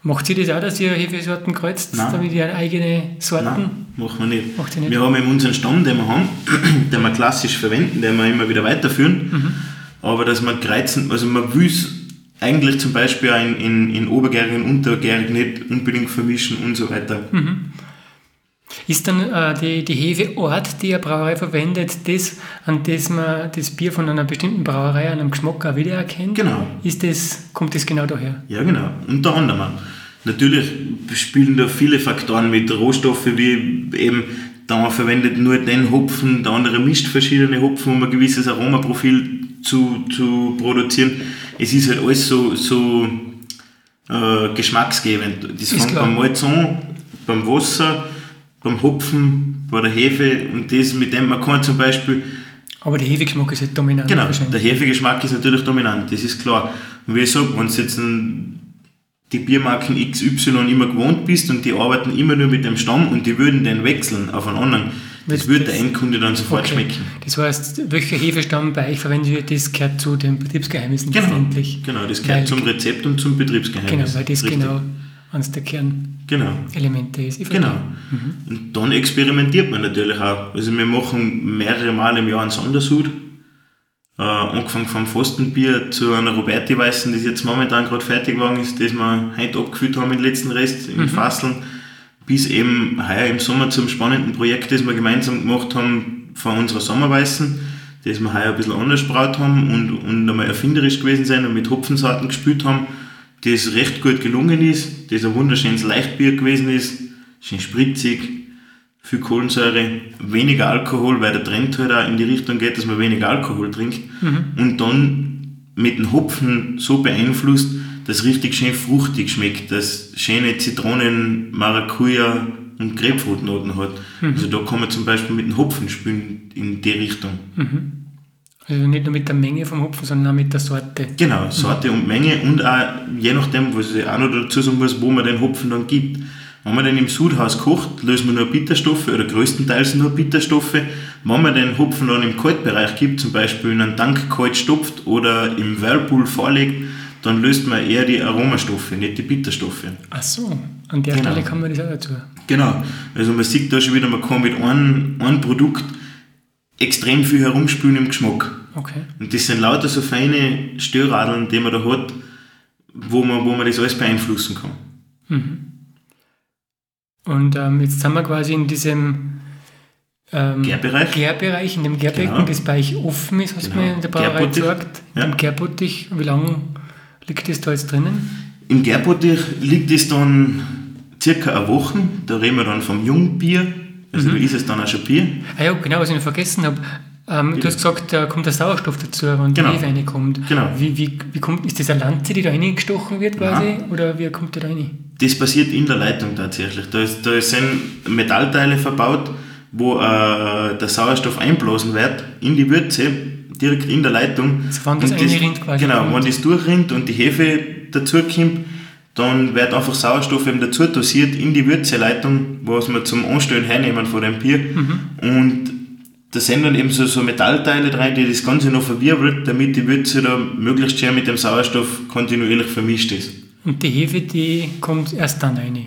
Macht sie das auch, dass ihr Hefesorten kreuzt, Nein. damit ihr eigene Sorten? Nein, machen wir nicht. Macht nicht. Wir haben eben unseren Stamm, den wir haben, den wir klassisch verwenden, den wir immer wieder weiterführen. Mhm. Aber dass man kreuzen, also man will es eigentlich zum Beispiel in, in, in Obergärig und Untergärig nicht unbedingt vermischen und so weiter. Mhm. Ist dann äh, die, die Hefeort, die eine Brauerei verwendet, das, an das man das Bier von einer bestimmten Brauerei an einem Geschmack auch wiedererkennt? Genau. Ist das, kommt das genau daher? Ja, genau. Unter anderem. Natürlich spielen da viele Faktoren mit, Rohstoffe wie eben, da man verwendet nur den Hopfen, der andere mischt verschiedene Hopfen, um ein gewisses Aromaprofil zu, zu produzieren. Es ist halt alles so, so äh, geschmacksgebend. Das fängt beim Malz an, beim Wasser, beim Hopfen, bei der Hefe und das mit dem, man kann zum Beispiel. Aber der Hefegeschmack ist halt dominant. Genau, der Hefegeschmack ist natürlich dominant, das ist klar. Und wie ich sage, wenn du jetzt ein, die Biermarken XY immer gewohnt bist und die arbeiten immer nur mit dem Stamm und die würden den wechseln auf einen anderen, das würde der Endkunde dann sofort okay. schmecken. Das heißt, welcher Hefestamm bei euch verwendet wird, das gehört zu den Betriebsgeheimnissen genau, letztendlich. Genau, das gehört weil, zum Rezept und zum Betriebsgeheimnis. Genau, weil das Richtig. genau eines der Kernelemente genau. ist. Genau. Mhm. Und dann experimentiert man natürlich auch. Also wir machen mehrere Mal im Jahr einen Sondersud. Äh, angefangen vom Fastenbier zu einer Roberti Weißen, das jetzt momentan gerade fertig geworden ist, das wir heute abgefüllt haben, den letzten Rest in mhm. Fasseln, bis eben heuer im Sommer zum spannenden Projekt, das wir gemeinsam gemacht haben von unserer Sommerweißen, das wir heuer ein bisschen anders braut haben und, und einmal erfinderisch gewesen sein und mit Hopfensorten gespielt haben das recht gut gelungen ist, das ein wunderschönes Leichtbier gewesen ist, schön spritzig, viel Kohlensäure, weniger Alkohol, weil der Trend halt auch in die Richtung geht, dass man weniger Alkohol trinkt mhm. und dann mit dem Hopfen so beeinflusst, dass es richtig schön fruchtig schmeckt, dass schöne Zitronen, Maracuja und Grapefruitnoten hat. Mhm. Also da kann man zum Beispiel mit dem Hopfen spielen in die Richtung. Mhm. Also nicht nur mit der Menge vom Hopfen, sondern auch mit der Sorte. Genau, Sorte mhm. und Menge und auch je nachdem, was ich auch noch dazu sagen muss, wo man den Hopfen dann gibt. Wenn man den im Sudhaus kocht, lösen wir nur Bitterstoffe oder größtenteils nur Bitterstoffe. Wenn man den Hopfen dann im Kaltbereich gibt, zum Beispiel in einen Tank kalt stopft oder im Whirlpool vorlegt, dann löst man eher die Aromastoffe, nicht die Bitterstoffe. Ach so, an der Genau. Stelle kann man das auch dazu. Genau. Also man sieht da schon wieder, man kann mit einem, einem Produkt extrem viel herumspülen im Geschmack. Okay. Und das sind lauter so feine Störradeln, die man da hat, wo man, wo man das alles beeinflussen kann. Und ähm, jetzt sind wir quasi in diesem ähm, Gärbereich? Gärbereich, in dem Gärbecken, Genau. das bei euch offen ist, hast du Genau. mir in der Brauerei Gärbottich. gesagt. Ja. Im Gärbottich, wie lange liegt das da jetzt drinnen? Im Gärbottich liegt es dann circa eine Woche. Da reden wir dann vom Jungbier. Also Mhm. da ist es dann auch schon Bier. Ah ja, genau, was ich noch vergessen habe. Ähm, du hast gesagt, da kommt der Sauerstoff dazu, wenn Genau. die Hefe reinkommt. Genau. Wie, wie, wie kommt, ist das eine Lanze, die da reingestochen wird quasi? Oder wie kommt der da rein? Das passiert in der Leitung tatsächlich. Da, ist, da sind Metallteile verbaut, wo äh, der Sauerstoff einblasen wird in die Würze, direkt in der Leitung. Wenn das Und reinrinnt quasi. Genau, wenn das durchrinnt und die Hefe dazukommt, dann wird einfach Sauerstoff eben dazu dosiert in die Würzeleitung, was wir zum Anstellen hernehmen von dem Bier. Mhm. Und da sind dann eben so, so Metallteile drin, die das Ganze noch verwirbelt, damit die Würze da möglichst schön mit dem Sauerstoff kontinuierlich vermischt ist. Und die Hefe, die kommt erst dann rein.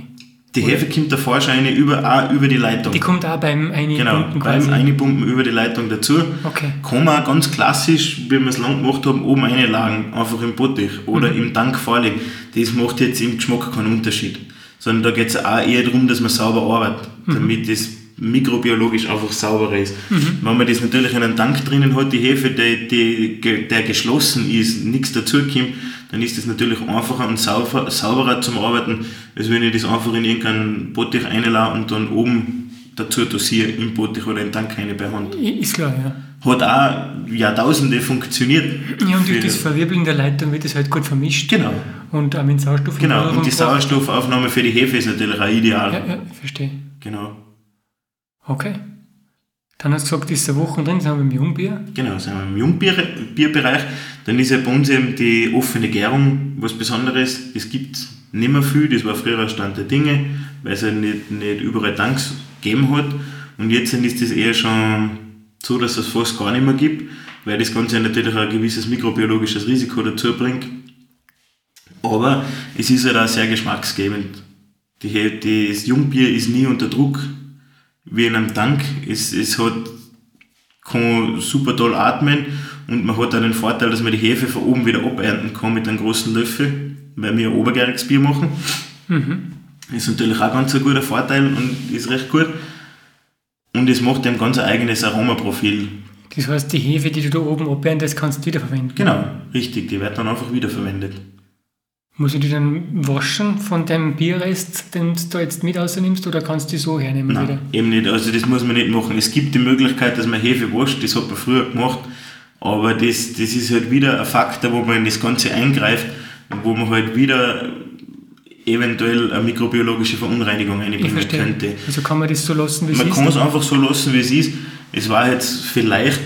Die Hefe kommt davor schon eine über, auch über die Leitung. Die kommt auch beim Einpumpen genau, quasi. beim Einpumpen über die Leitung dazu. Okay. Kann man ganz klassisch, wie wir es lang gemacht haben, oben einlagen, einfach im Bottich oder Mhm. im Tank vorlegen. Das macht jetzt im Geschmack keinen Unterschied. Sondern da geht es auch eher darum, dass man sauber arbeitet, Mhm. damit das mikrobiologisch einfach sauberer ist. Wenn man das natürlich in einem Tank drinnen hat, die Hefe, die, die, der geschlossen ist, nichts dazukommt, dann ist das natürlich einfacher und sauber, sauberer zum Arbeiten, als wenn ich das einfach in irgendeinen Bottich einlasse und dann oben dazu dosiere im Bottich oder im Tank eine bei Hand. Ist klar, ja. Hat auch Jahrtausende funktioniert. Ja, und durch das Verwirbeln der Leitung wird das halt gut vermischt. Genau. Und auch mit Sauerstoff. Genau, und die. Sauerstoffaufnahme für die Hefe ist natürlich auch ideal. Ja, ja, ich verstehe. Genau. Okay. Dann hast du gesagt, ist eine Woche drin, sind wir beim Jungbier. Genau, sind wir im Jungbierbereich. Dann ist ja bei uns eben die offene Gärung was Besonderes. Das gibt es nicht mehr viel, das war früher Stand der Dinge, weil es ja nicht, nicht überall Tanks gegeben hat. Und jetzt ist das eher schon so, dass es fast gar nicht mehr gibt, weil das Ganze natürlich ein gewisses mikrobiologisches Risiko dazu bringt. Aber es ist halt auch sehr geschmacksgebend. Die, das Jungbier ist nie unter Druck, wie in einem Tank. Es, es hat kann super toll atmen und man hat auch den Vorteil, dass man die Hefe von oben wieder abernten kann mit einem großen Löffel, weil wir ein obergäriges Bier machen. Ist natürlich auch ganz ein guter Vorteil und ist recht gut. Und es macht ein ganz eigenes Aromaprofil. Das heißt, die Hefe, die du da oben aberntest, kannst du wiederverwenden. Genau, richtig, die wird dann einfach wiederverwendet. Muss ich die dann waschen von dem Bierrest, den du da jetzt mit rausnimmst, oder kannst du die so hernehmen wieder? Nein, eben nicht. Also das muss man nicht machen. Es gibt die Möglichkeit, dass man Hefe wascht, das hat man früher gemacht, aber das, das ist halt wieder ein Faktor, wo man in das Ganze eingreift und wo man halt wieder eventuell eine mikrobiologische Verunreinigung einbringen könnte. Also kann man das so lassen, wie es Man ist? kann es einfach so lassen, wie es ist. Es war jetzt vielleicht,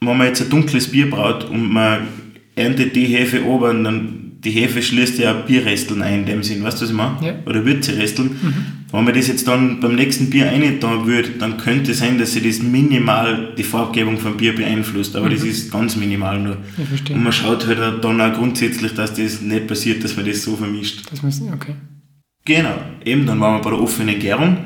wenn man jetzt ein dunkles Bier braut und man erntet die Hefe ober und dann die Hefe schließt ja Bierresteln ein in dem Sinn, weißt du, was ich meine? Ja. Oder Würzeresteln. Wenn man das jetzt dann beim nächsten Bier eintan würde, dann könnte es sein, dass sich das minimal die Farbgebung vom Bier beeinflusst, aber das ist ganz minimal nur. Ich verstehe. Und man schaut halt dann auch grundsätzlich, dass das nicht passiert, dass man das so vermischt. Das muss, okay. Genau, eben, dann waren wir bei der offenen Gärung.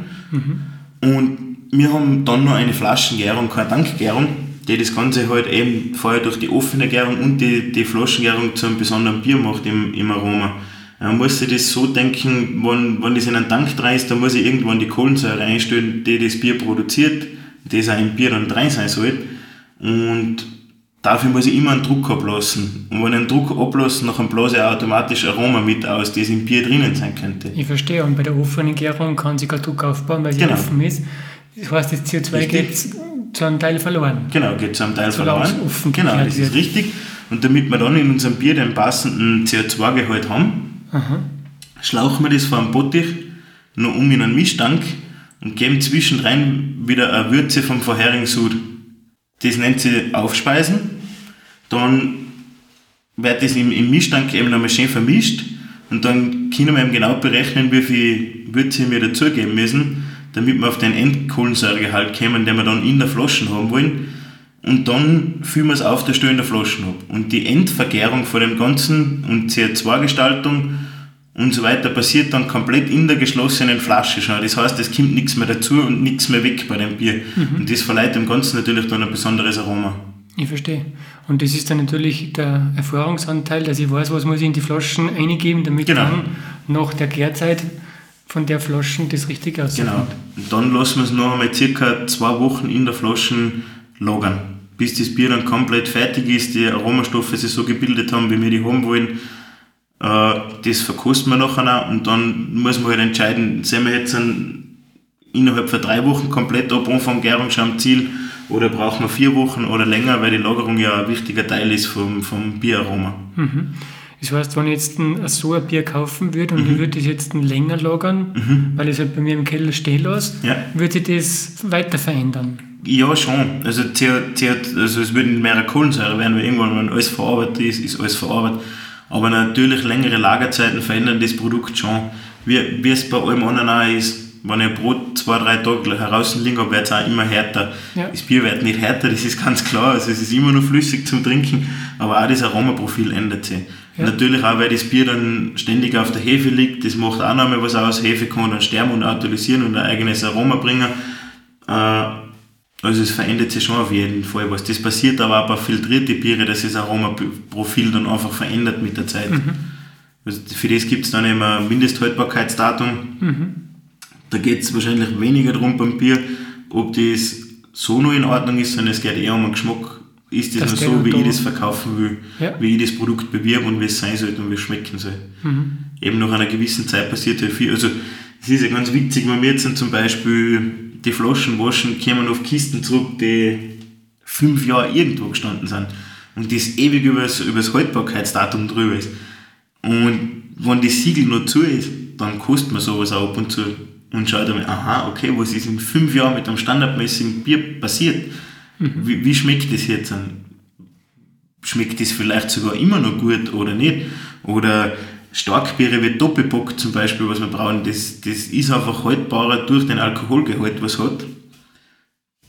Und wir haben dann noch eine Flaschengärung, keine Tankgärung, die das Ganze halt eben vorher durch die offene Gärung und die, die Flaschengärung zu einem besonderen Bier macht im, im Aroma. Man muss sich das so denken, wenn, wenn das in einen Tank drin ist, dann muss ich irgendwann die Kohlensäure einstellen, die das Bier produziert, das auch im Bier dann drin sein soll. Und dafür muss ich immer einen Druck ablassen. Und wenn ich einen Druck ablasse, dann blase ich automatisch Aroma mit aus, das im Bier drinnen sein könnte. Ich verstehe. Und bei der offenen Gärung kann sich kein Druck aufbauen, weil sie Genau. offen ist. Das heißt, das CO2 Richtig. geht zu einem Teil verloren. Genau, geht zu einem Teil Solange verloren. Genau, das ist wird. richtig. Und damit wir dann in unserem Bier den passenden CO2-Gehalt haben, schlauchen wir das vor einem Bottich noch um in einen Mischtank und geben zwischendrin wieder eine Würze vom vorherigen Sud. Das nennt sich Aufspeisen. Dann wird das im, im Mischtank eben nochmal schön vermischt und dann können wir eben genau berechnen, wie viel, Würze wir dazugeben müssen, damit wir auf den Endkohlensäuregehalt kommen, den wir dann in der Flasche haben wollen. Und dann füllen wir es auf der Stelle in der Flasche ab. Und die Endvergärung von dem Ganzen und CO2-Gestaltung und so weiter passiert dann komplett in der geschlossenen Flasche schon. Das heißt, es kommt nichts mehr dazu und nichts mehr weg bei dem Bier. Mhm. Und das verleiht dem Ganzen natürlich dann ein besonderes Aroma. Ich verstehe. Und das ist dann natürlich der Erfahrungsanteil, dass ich weiß, was muss ich in die Flaschen eingeben, damit genau. dann nach der Gärzeit von der Flaschen das richtig aussieht. Genau. Und dann lassen wir es noch einmal circa zwei Wochen in der Flasche lagern, bis das Bier dann komplett fertig ist, die Aromastoffe sich so gebildet haben, wie wir die haben wollen. Äh, das verkosten wir nachher auch und dann muss man halt entscheiden, sind wir jetzt innerhalb von drei Wochen komplett ab Anfang Gärung schon am Ziel oder brauchen wir vier Wochen oder länger, weil die Lagerung ja ein wichtiger Teil ist vom, vom Bieraroma. Mhm. Das heißt, wenn ich jetzt ein, so ein Bier kaufen würde und mhm. ich würde das jetzt länger lagern, mhm. weil ich es halt bei mir im Keller stehen lasse, ja. würde sich das weiter verändern? Ja, schon. Also, also es würde mehr Kohlensäure werden, weil irgendwann, wenn alles verarbeitet ist, ist alles verarbeitet. Aber natürlich längere Lagerzeiten verändern das Produkt schon. Wie, wie es bei allem anderen auch ist, wenn ich ein Brot zwei, drei Tage herausliegen habe, wird es auch immer härter. Ja. Das Bier wird nicht härter, das ist ganz klar. Also es ist immer noch flüssig zum Trinken, aber auch das Aromaprofil ändert sich. Ja. Natürlich auch, weil das Bier dann ständig auf der Hefe liegt, das macht auch noch mal was aus. Hefe kann dann sterben und autolysieren und ein eigenes Aroma bringen. Äh, also es verändert sich schon auf jeden Fall was. Das passiert aber auch bei filtrierten Biere, dass das Aromaprofil dann einfach verändert mit der Zeit. Mhm. Also für das gibt es dann immer ein Mindesthaltbarkeitsdatum. Mhm. Da geht es wahrscheinlich weniger darum beim Bier, ob das so noch in Ordnung ist, sondern es geht eher um den Geschmack. Ist das, das noch so, wie ich das verkaufen will, ja. wie ich das Produkt bewerbe und wie es sein soll und wie es schmecken soll. Mhm. Eben nach einer gewissen Zeit passiert ja viel. Also es ist ja ganz witzig, wenn wir jetzt zum Beispiel die Flaschen waschen, kommen auf Kisten zurück, die fünf Jahre irgendwo gestanden sind und das ewig über das Haltbarkeitsdatum drüber ist. Und wenn das Siegel noch zu ist, dann kostet man sowas auch ab und zu und schaut einmal, aha, okay, was ist in fünf Jahren mit einem standardmäßigen Bier passiert? Mhm. Wie, wie, schmeckt das jetzt? Schmeckt das vielleicht sogar immer noch gut oder nicht? Oder Starkbiere wie Doppelbock zum Beispiel, was wir brauchen, das, das ist einfach haltbarer durch den Alkoholgehalt, was hat.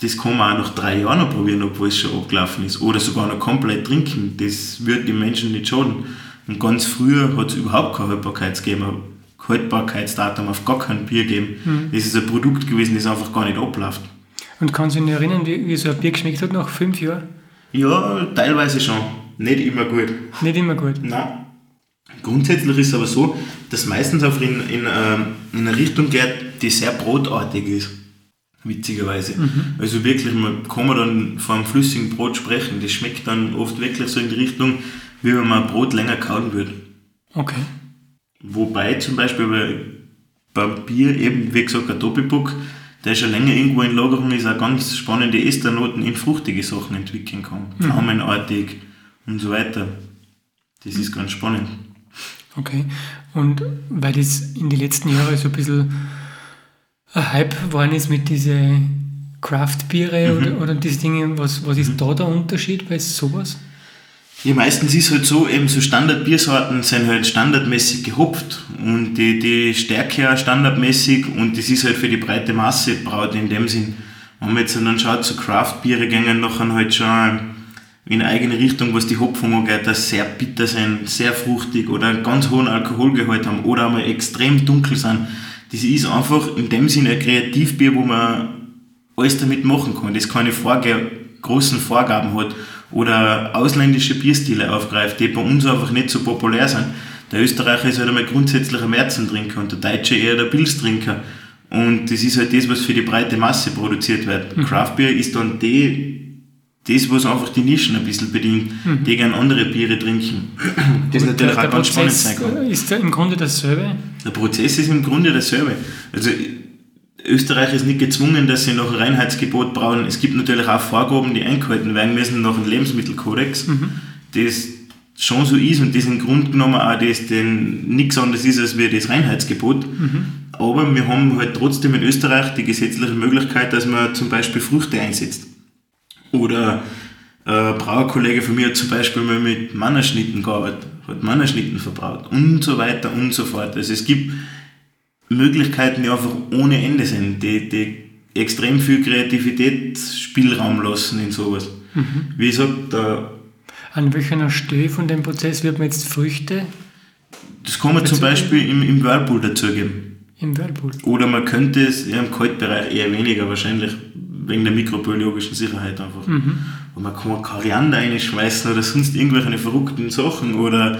Das kann man auch nach drei Jahren noch probieren, obwohl es schon abgelaufen ist. Oder sogar noch komplett trinken. Das wird den Menschen nicht schaden. Und ganz früher hat es überhaupt keine Haltbarkeitsdatum Haltbarkeitsdatum auf gar kein Bier gegeben. Mhm. Das ist ein Produkt gewesen, das einfach gar nicht abläuft. Und kannst du dich erinnern, wie, wie so ein Bier geschmeckt hat nach fünf Jahren? Ja, teilweise schon. Nicht immer gut. Nicht immer gut? Nein. Grundsätzlich ist es aber so, dass meistens auch in, in, ähm, in eine Richtung geht, die sehr brotartig ist. Witzigerweise. Mhm. Also wirklich, man kann man dann von einem flüssigen Brot sprechen. Das schmeckt dann oft wirklich so in die Richtung, wie wenn man Brot länger kauen würde. Okay. Wobei zum Beispiel bei, beim Bier eben, wie gesagt, ein Doppelbock, der schon länger irgendwo in Lagerung ist, auch ganz spannende Esternoten in fruchtige Sachen entwickeln kann. Mhm. Pflaumenartig und so weiter. Das ist ganz spannend. Okay. Und weil das in den letzten Jahren so ein bisschen ein Hype geworden ist mit diesen Craft-Biere mhm. oder, oder diese Dinge, was, was ist mhm. da der Unterschied bei sowas? Ja, meistens ist halt so, eben so Standardbiersorten sind halt standardmäßig gehopft und die, die Stärke auch standardmäßig und das ist halt für die breite Masse braut in dem Sinn. Wenn man jetzt dann schaut, so Craft-Biere gehen nachher halt schon in eine eigene Richtung, was die Hopfung angeht, dass sehr bitter sind, sehr fruchtig oder einen ganz hohen Alkoholgehalt haben oder einmal extrem dunkel sind. Das ist einfach in dem Sinne ein Kreativbier, wo man alles damit machen kann, das keine Vorge großen Vorgaben hat oder ausländische Bierstile aufgreift, die bei uns einfach nicht so populär sind. Der Österreicher ist halt einmal grundsätzlich ein Märzentrinker und der Deutsche eher der Pilztrinker. Und das ist halt das, was für die breite Masse produziert wird. Mhm. Craft Beer ist dann die, das, was einfach die Nischen ein bisschen bedient, mhm. die gerne andere Biere trinken. Das ist natürlich der, auch ganz spannend sein kann. Ist der im Grunde dasselbe? Der Prozess ist im Grunde dasselbe. Also Österreich ist nicht gezwungen, dass sie noch ein Reinheitsgebot brauchen. Es gibt natürlich auch Vorgaben, die eingehalten werden müssen nach dem Lebensmittelkodex, mhm. das schon so ist und das im Grunde genommen auch das denn nichts anderes ist als wie das Reinheitsgebot. Mhm. Aber wir haben halt trotzdem in Österreich die gesetzliche Möglichkeit, dass man zum Beispiel Früchte einsetzt. Oder äh, ein Brauerkollege von mir hat zum Beispiel mal mit Mannerschnitten gearbeitet, hat Mannerschnitten verbraut und so weiter und so fort. Also es gibt Möglichkeiten, die einfach ohne Ende sind, die, die extrem viel Kreativitätsspielraum lassen in sowas. Mhm. Wie sage, da. An welcher Stelle von dem Prozess wird man jetzt Früchte? Das kann man zum Beispiel im, im Whirlpool dazugeben. Im Whirlpool. Oder man könnte es ja, im Kaltbereich eher weniger wahrscheinlich, wegen der mikrobiologischen Sicherheit einfach. Mhm. Und man kann Koriander reinschmeißen oder sonst irgendwelche verrückten Sachen oder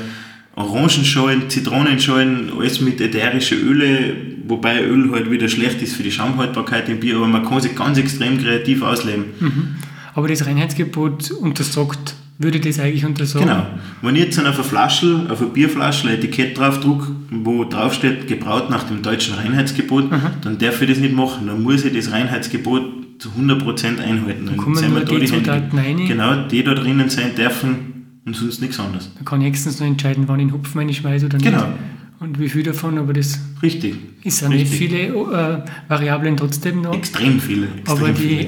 Orangenschalen, Zitronenschalen, alles mit ätherischen Öle, wobei Öl halt wieder schlecht ist für die Schaumhaltbarkeit im Bier, aber man kann sich ganz extrem kreativ ausleben. Mhm. Aber das Reinheitsgebot untersagt, würde das eigentlich untersagen? Genau. Wenn ich jetzt auf einer Flasche, auf einer Bierflasche ein Etikett drauf druck, wo drauf steht, gebraut nach dem deutschen Reinheitsgebot, mhm. dann darf ich das nicht machen. Dann muss ich das Reinheitsgebot zu 100% einhalten. Dann kommen nur die, die Zutaten rein. Genau, die da drinnen sein dürfen, und sonst nichts anderes. Da kann ich höchstens noch entscheiden, wann ich den Hopfen reinschmeiße oder genau. nicht. Und wie viel davon, aber das Richtig. ist ja nicht viele äh, Variablen trotzdem noch. Extrem viele. Extrem aber die, viele.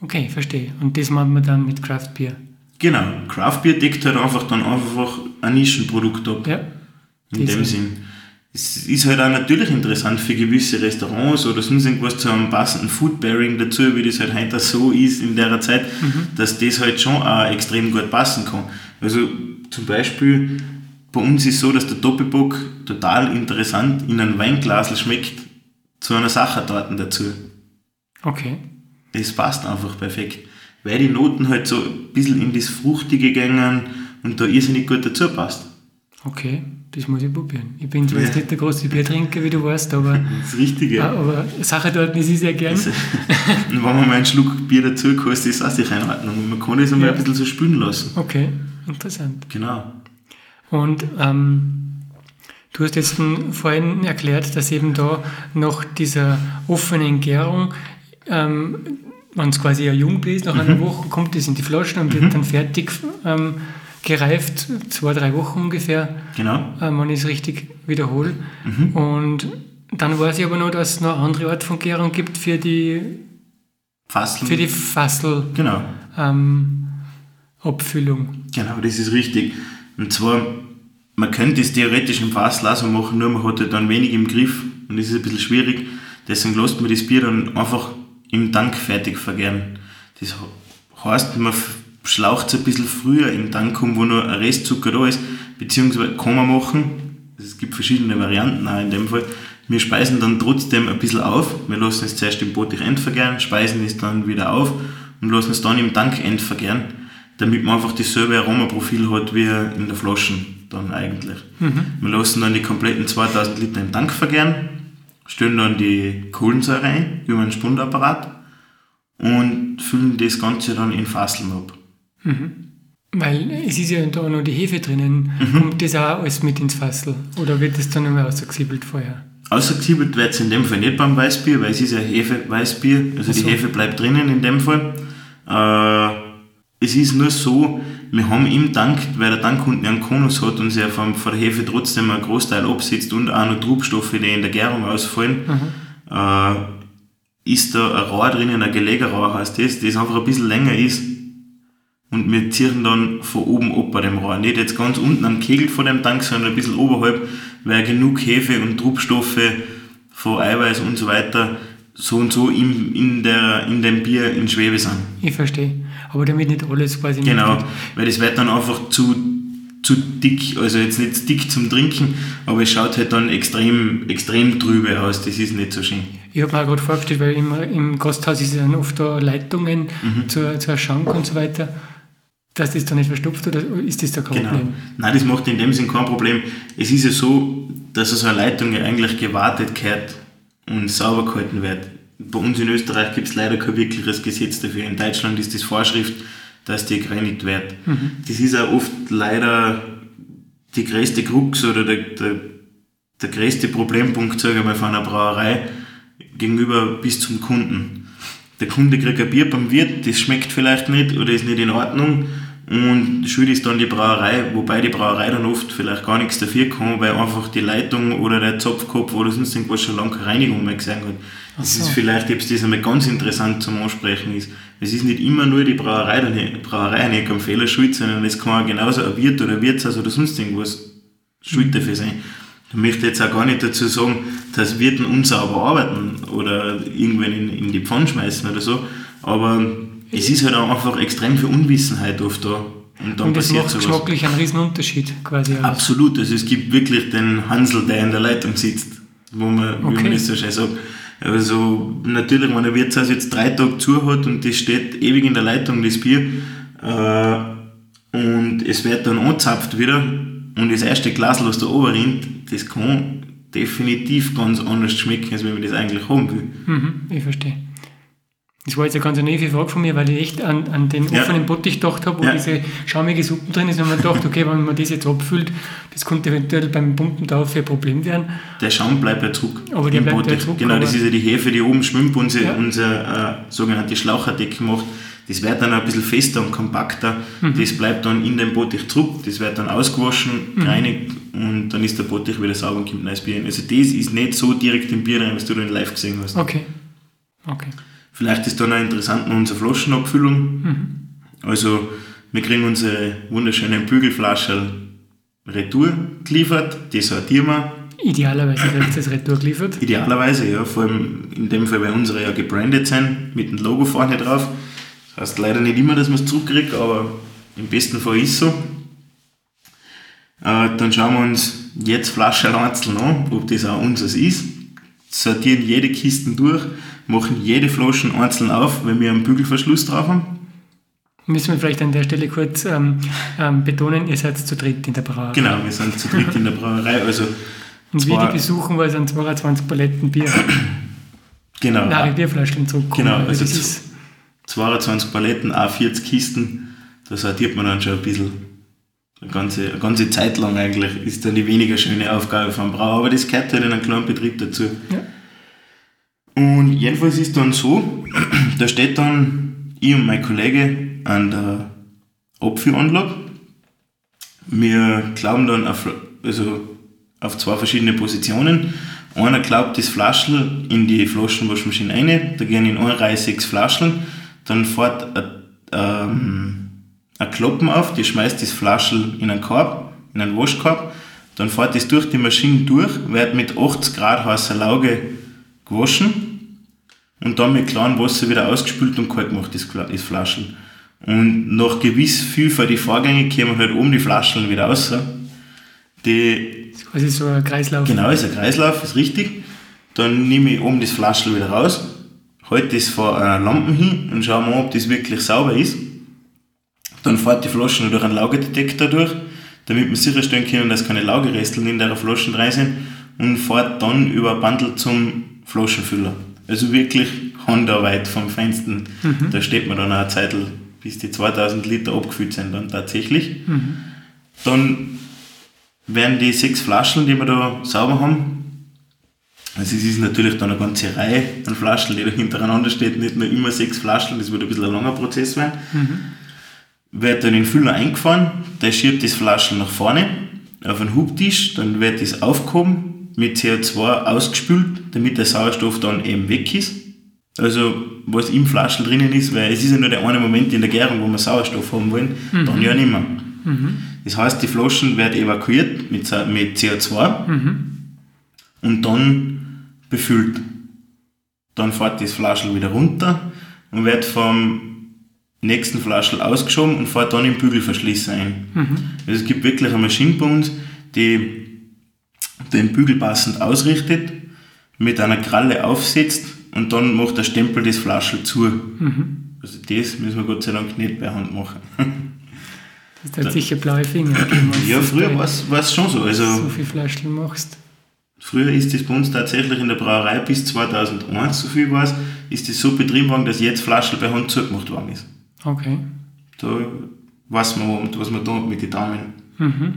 okay, verstehe. Und das machen wir dann mit Craft Beer. Genau, Craft Beer deckt halt einfach dann einfach ein Nischenprodukt ab. Ja. In dem Sinn. Es ist halt auch natürlich interessant für gewisse Restaurants oder sonst irgendwas zu einem passenden Food Bearing dazu, wie das halt heute so ist in der Zeit, mhm. dass das halt schon auch extrem gut passen kann. Also zum Beispiel bei uns ist es so, dass der Doppelbock total interessant in einem Weinglas schmeckt zu einer Sachertorten dazu. Okay. Das passt einfach perfekt. Weil die Noten halt so ein bisschen in das Fruchtige gängen und da irrsinnig gut dazu passt. Okay, das muss ich probieren. Ich bin zwar ja. nicht der große Biertrinker, wie du weißt, aber. Das Richtige. Aber Sachertorten ist ich sehr gern. Also, wenn man mal einen Schluck Bier dazu kostet, ist das auch sicher in Ordnung. Man kann das einmal ja. ein bisschen so spülen lassen. Okay. Interessant. Genau. Und ähm, du hast jetzt vorhin erklärt, dass eben da nach dieser offenen Gärung, ähm, wenn es quasi ein Jung ist, nach mhm. einer Woche kommt es in die Flaschen und mhm. wird dann fertig ähm, gereift, zwei, drei Wochen ungefähr, genau. äh, ich es richtig wiederhole. Mhm. Und dann weiß ich aber noch, dass es noch andere Art von Gärung gibt für die Fassel. Für die Fassel. Genau. Ähm, Abfüllung. Genau, das ist richtig. Und zwar, man könnte es theoretisch im Fass lassen machen, nur man hat halt dann wenig im Griff und das ist ein bisschen schwierig. Deswegen lässt man das Bier dann einfach im Tank fertig vergären. Das heißt, man schlaucht es ein bisschen früher im Tank um, wo noch ein Restzucker da ist, beziehungsweise kann man machen, es gibt verschiedene Varianten auch in dem Fall, wir speisen dann trotzdem ein bisschen auf, wir lassen es zuerst im Bottich entvergären, speisen es dann wieder auf und lassen es dann im Tank entvergären damit man einfach dasselbe Aromaprofil hat wie in der Flasche dann eigentlich. Mhm. Wir lassen dann die kompletten 2000 Liter im Tank vergären, stellen dann die Kohlensäure ein über einen Spundapparat und füllen das Ganze dann in Fasseln ab. Mhm. Weil es ist ja da noch die Hefe drinnen. Mhm. Kommt das auch alles mit ins Fassel? Oder wird das dann nochmal ausgesiebelt vorher? Ausgesiebelt wird es in dem Fall nicht beim Weißbier, weil es ist ja Hefe-Weißbier, also so. die Hefe bleibt drinnen in dem Fall. Äh, es ist nur so, wir haben im Tank, weil der Tank unten einen Konus hat und sich von, von der Hefe trotzdem einen Großteil absetzt und auch noch Trubstoffe, die in der Gärung ausfallen, mhm. äh, ist da ein Rohr drinnen, ein Gelegerrohr heißt das, das einfach ein bisschen länger ist. Und wir ziehen dann von oben ab bei dem Rohr. Nicht jetzt ganz unten am Kegel von dem Tank, sondern ein bisschen oberhalb, weil genug Hefe und Trubstoffe von Eiweiß und so weiter so und so in, in, der, in dem Bier in Schwebe sind. Ich verstehe. Aber damit nicht alles quasi Genau, weil das wird dann einfach zu, zu dick, also jetzt nicht dick zum Trinken, aber es schaut halt dann extrem, extrem trübe aus, das ist nicht so schön. Ich habe mir gerade vorgestellt, weil im, im Gasthaus ist dann oft da Leitungen mhm. zur, zur Schank und so weiter, dass das da nicht verstopft oder ist das da kein genau. Problem? Nein, das macht in dem Sinn kein Problem. Es ist ja so, dass so eine Leitung ja eigentlich gewartet gehört und sauber gehalten wird. Bei uns in Österreich gibt es leider kein wirkliches Gesetz dafür. In Deutschland ist das Vorschrift, dass die gereinigt wird. Mhm. Das ist auch oft leider die größte Krux oder der, der, der größte Problempunkt, sage ich mal, von einer Brauerei gegenüber bis zum Kunden. Der Kunde kriegt ein Bier beim Wirt, das schmeckt vielleicht nicht oder ist nicht in Ordnung und schuld ist dann die Brauerei, wobei die Brauerei dann oft vielleicht gar nichts dafür kann, weil einfach die Leitung oder der Zopfkopf oder sonst irgendwas schon lange keine Reinigung mehr gesehen hat. Das so. ist vielleicht, ob das einmal ganz interessant zum Ansprechen ist. Es ist nicht immer nur die Brauerei, die Brauerei nicht am Fehler schuld, sondern es kann auch genauso ein Wirt oder Wirtshaus oder sonst irgendwas schuld dafür sein. Ich möchte jetzt auch gar nicht dazu sagen, dass wir dann unsauber arbeiten oder irgendwann in, in die Pfanne schmeißen oder so, aber es ist halt auch einfach extrem viel Unwissenheit oft da. Und, dann und das macht sowas. geschmacklich einen riesen Unterschied quasi. Absolut, also es gibt wirklich den Hansel, der in der Leitung sitzt, wo man, okay. wie man das so schön sagt. Also natürlich, wenn ein Wirtshaus jetzt drei Tage zu hat und das steht ewig in der Leitung, das Bier, äh, und es wird dann anzapft wieder und das erste Glas, was da oben rinnt, das kann definitiv ganz anders schmecken, als wenn man das eigentlich haben will. Mhm, ich verstehe. Das war jetzt eine ganz naive Frage von mir, weil ich echt an, an den ja. offenen Bottich gedacht habe, wo ja. diese schaumige Suppe drin ist und man gedacht, okay, wenn man das jetzt abfüllt, das könnte eventuell beim Pumpen da für ein Problem werden. Der Schaum bleibt ja zurück. Aber der bleibt ja zurück. Genau, das ist ja die Hefe, die oben schwimmt, unsere, ja. unsere äh, sogenannte Schlaucherdecke macht. Das wird dann ein bisschen fester und kompakter. Mhm. Das bleibt dann in dem Bottich zurück. Das wird dann ausgewaschen, mhm. gereinigt und dann ist der Bottich wieder sauber und kommt neues Bier rein. Also das ist nicht so direkt im Bier rein, was du dann live gesehen hast. Okay. okay. Vielleicht ist dann auch interessant noch unsere Flaschenabfüllung. Mhm. Also wir kriegen unsere wunderschönen Bügelflaschen Retour geliefert, die sortieren wir. Idealerweise wird das Retour geliefert? Idealerweise, ja. Vor allem in dem Fall, weil unsere ja gebrandet sind, mit dem Logo vorne drauf. Das heißt leider nicht immer, dass man es zurückkriegt, aber im besten Fall ist es so. Äh, dann schauen wir uns jetzt Flaschen einzeln an, ob das auch unseres ist. Sortieren jede Kiste durch machen jede Flasche einzeln auf, wenn wir einen Bügelverschluss drauf haben. Müssen wir vielleicht an der Stelle kurz ähm, ähm, betonen, ihr seid zu dritt in der Brauerei. Genau, wir sind zu dritt in der Brauerei. Also Und wir die besuchen, weil es an 22 Paletten Bier genau. Nein, Bierflaschen zurückkommen. Genau, also, also ist 22 Paletten, auch 40 Kisten, da sortiert man dann schon ein bisschen. Eine ganze, eine ganze Zeit lang eigentlich ist dann die weniger schöne Aufgabe vom Brauer, aber das gehört halt in einem kleinen Betrieb dazu. Ja. Und jedenfalls ist dann so, da steht dann ich und mein Kollege an der Abfüllanlage. Wir glauben dann auf, also auf zwei verschiedene Positionen. Einer glaubt das Flaschel in die Flaschenwaschmaschine rein, da gehen in einer Reihe sechs Flaschen, dann fährt ein, ähm, ein Kloppen auf, die schmeißt das Flaschel in einen Korb, in einen Waschkorb, dann fährt das durch die Maschine durch, wird mit 80 Grad heißer Lauge gewaschen und dann mit klarem Wasser wieder ausgespült und kalt gemacht, das, das Flaschen. Und nach gewiss viel von den Vorgängen kommen halt oben die Flaschen wieder raus. Die, das ist quasi so ein Kreislauf. Genau, ist ein Kreislauf, ist richtig. Dann nehme ich oben das Flaschel wieder raus, halte das vor einer Lampe hin und schaue mal, ob das wirklich sauber ist. Dann fährt die Flaschen durch einen Laugedetektor durch, damit wir sicherstellen können, dass keine Laugeresteln in der Flaschen drin sind und fährt dann über ein Bandel zum Flaschenfüller. Also wirklich Handarbeit vom Feinsten. Mhm. Da steht man dann auch eine Zeit, bis die 2000 Liter abgefüllt sind dann tatsächlich. Mhm. Dann werden die sechs Flaschen, die wir da sauber haben, also es ist natürlich dann eine ganze Reihe an Flaschen, die da hintereinander steht, nicht nur immer sechs Flaschen, das wird ein bisschen ein langer Prozess werden. Mhm. Wird dann in den Füller eingefahren, der schiebt das Flaschen nach vorne auf einen Hubtisch, dann wird das aufgehoben, mit CO2 ausgespült, damit der Sauerstoff dann eben weg ist. Also was im Flaschel drinnen ist, weil es ist ja nur der eine Moment in der Gärung, wo wir Sauerstoff haben wollen, mhm. dann ja nicht mehr. Mhm. Das heißt, die Flaschen werden evakuiert mit, mit CO2 mhm. und dann befüllt. Dann fährt das Flaschel wieder runter und wird vom nächsten Flaschel ausgeschoben und fährt dann im Bügelverschluss ein. Mhm. Also es gibt wirklich eine Maschine bei uns, die den Bügel passend ausrichtet, mit einer Kralle aufsetzt und dann macht der Stempel das Flaschel zu. Mhm. Also das müssen wir Gott sei Dank nicht per Hand machen. Das hat sicher blaue Finger. Ja, früher war es schon so. Also, so viel Flaschel machst. Früher ist das bei uns tatsächlich in der Brauerei bis 2001, so viel war es, ist das so betrieben worden, dass jetzt Flaschel bei Hand zugemacht worden ist. Okay. Da weiß man, was man da mit den Daumen. Mhm.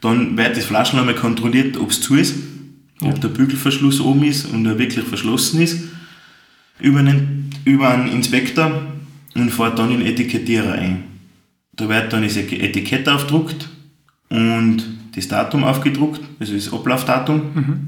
Dann wird das Flaschen einmal kontrolliert, ob es zu ist, ja. ob der Bügelverschluss oben ist und er wirklich verschlossen ist, über einen, über einen Inspektor und fährt dann in den Etikettierer ein. Da wird dann das Etikett aufgedruckt und das Datum aufgedruckt, also das Ablaufdatum. Mhm.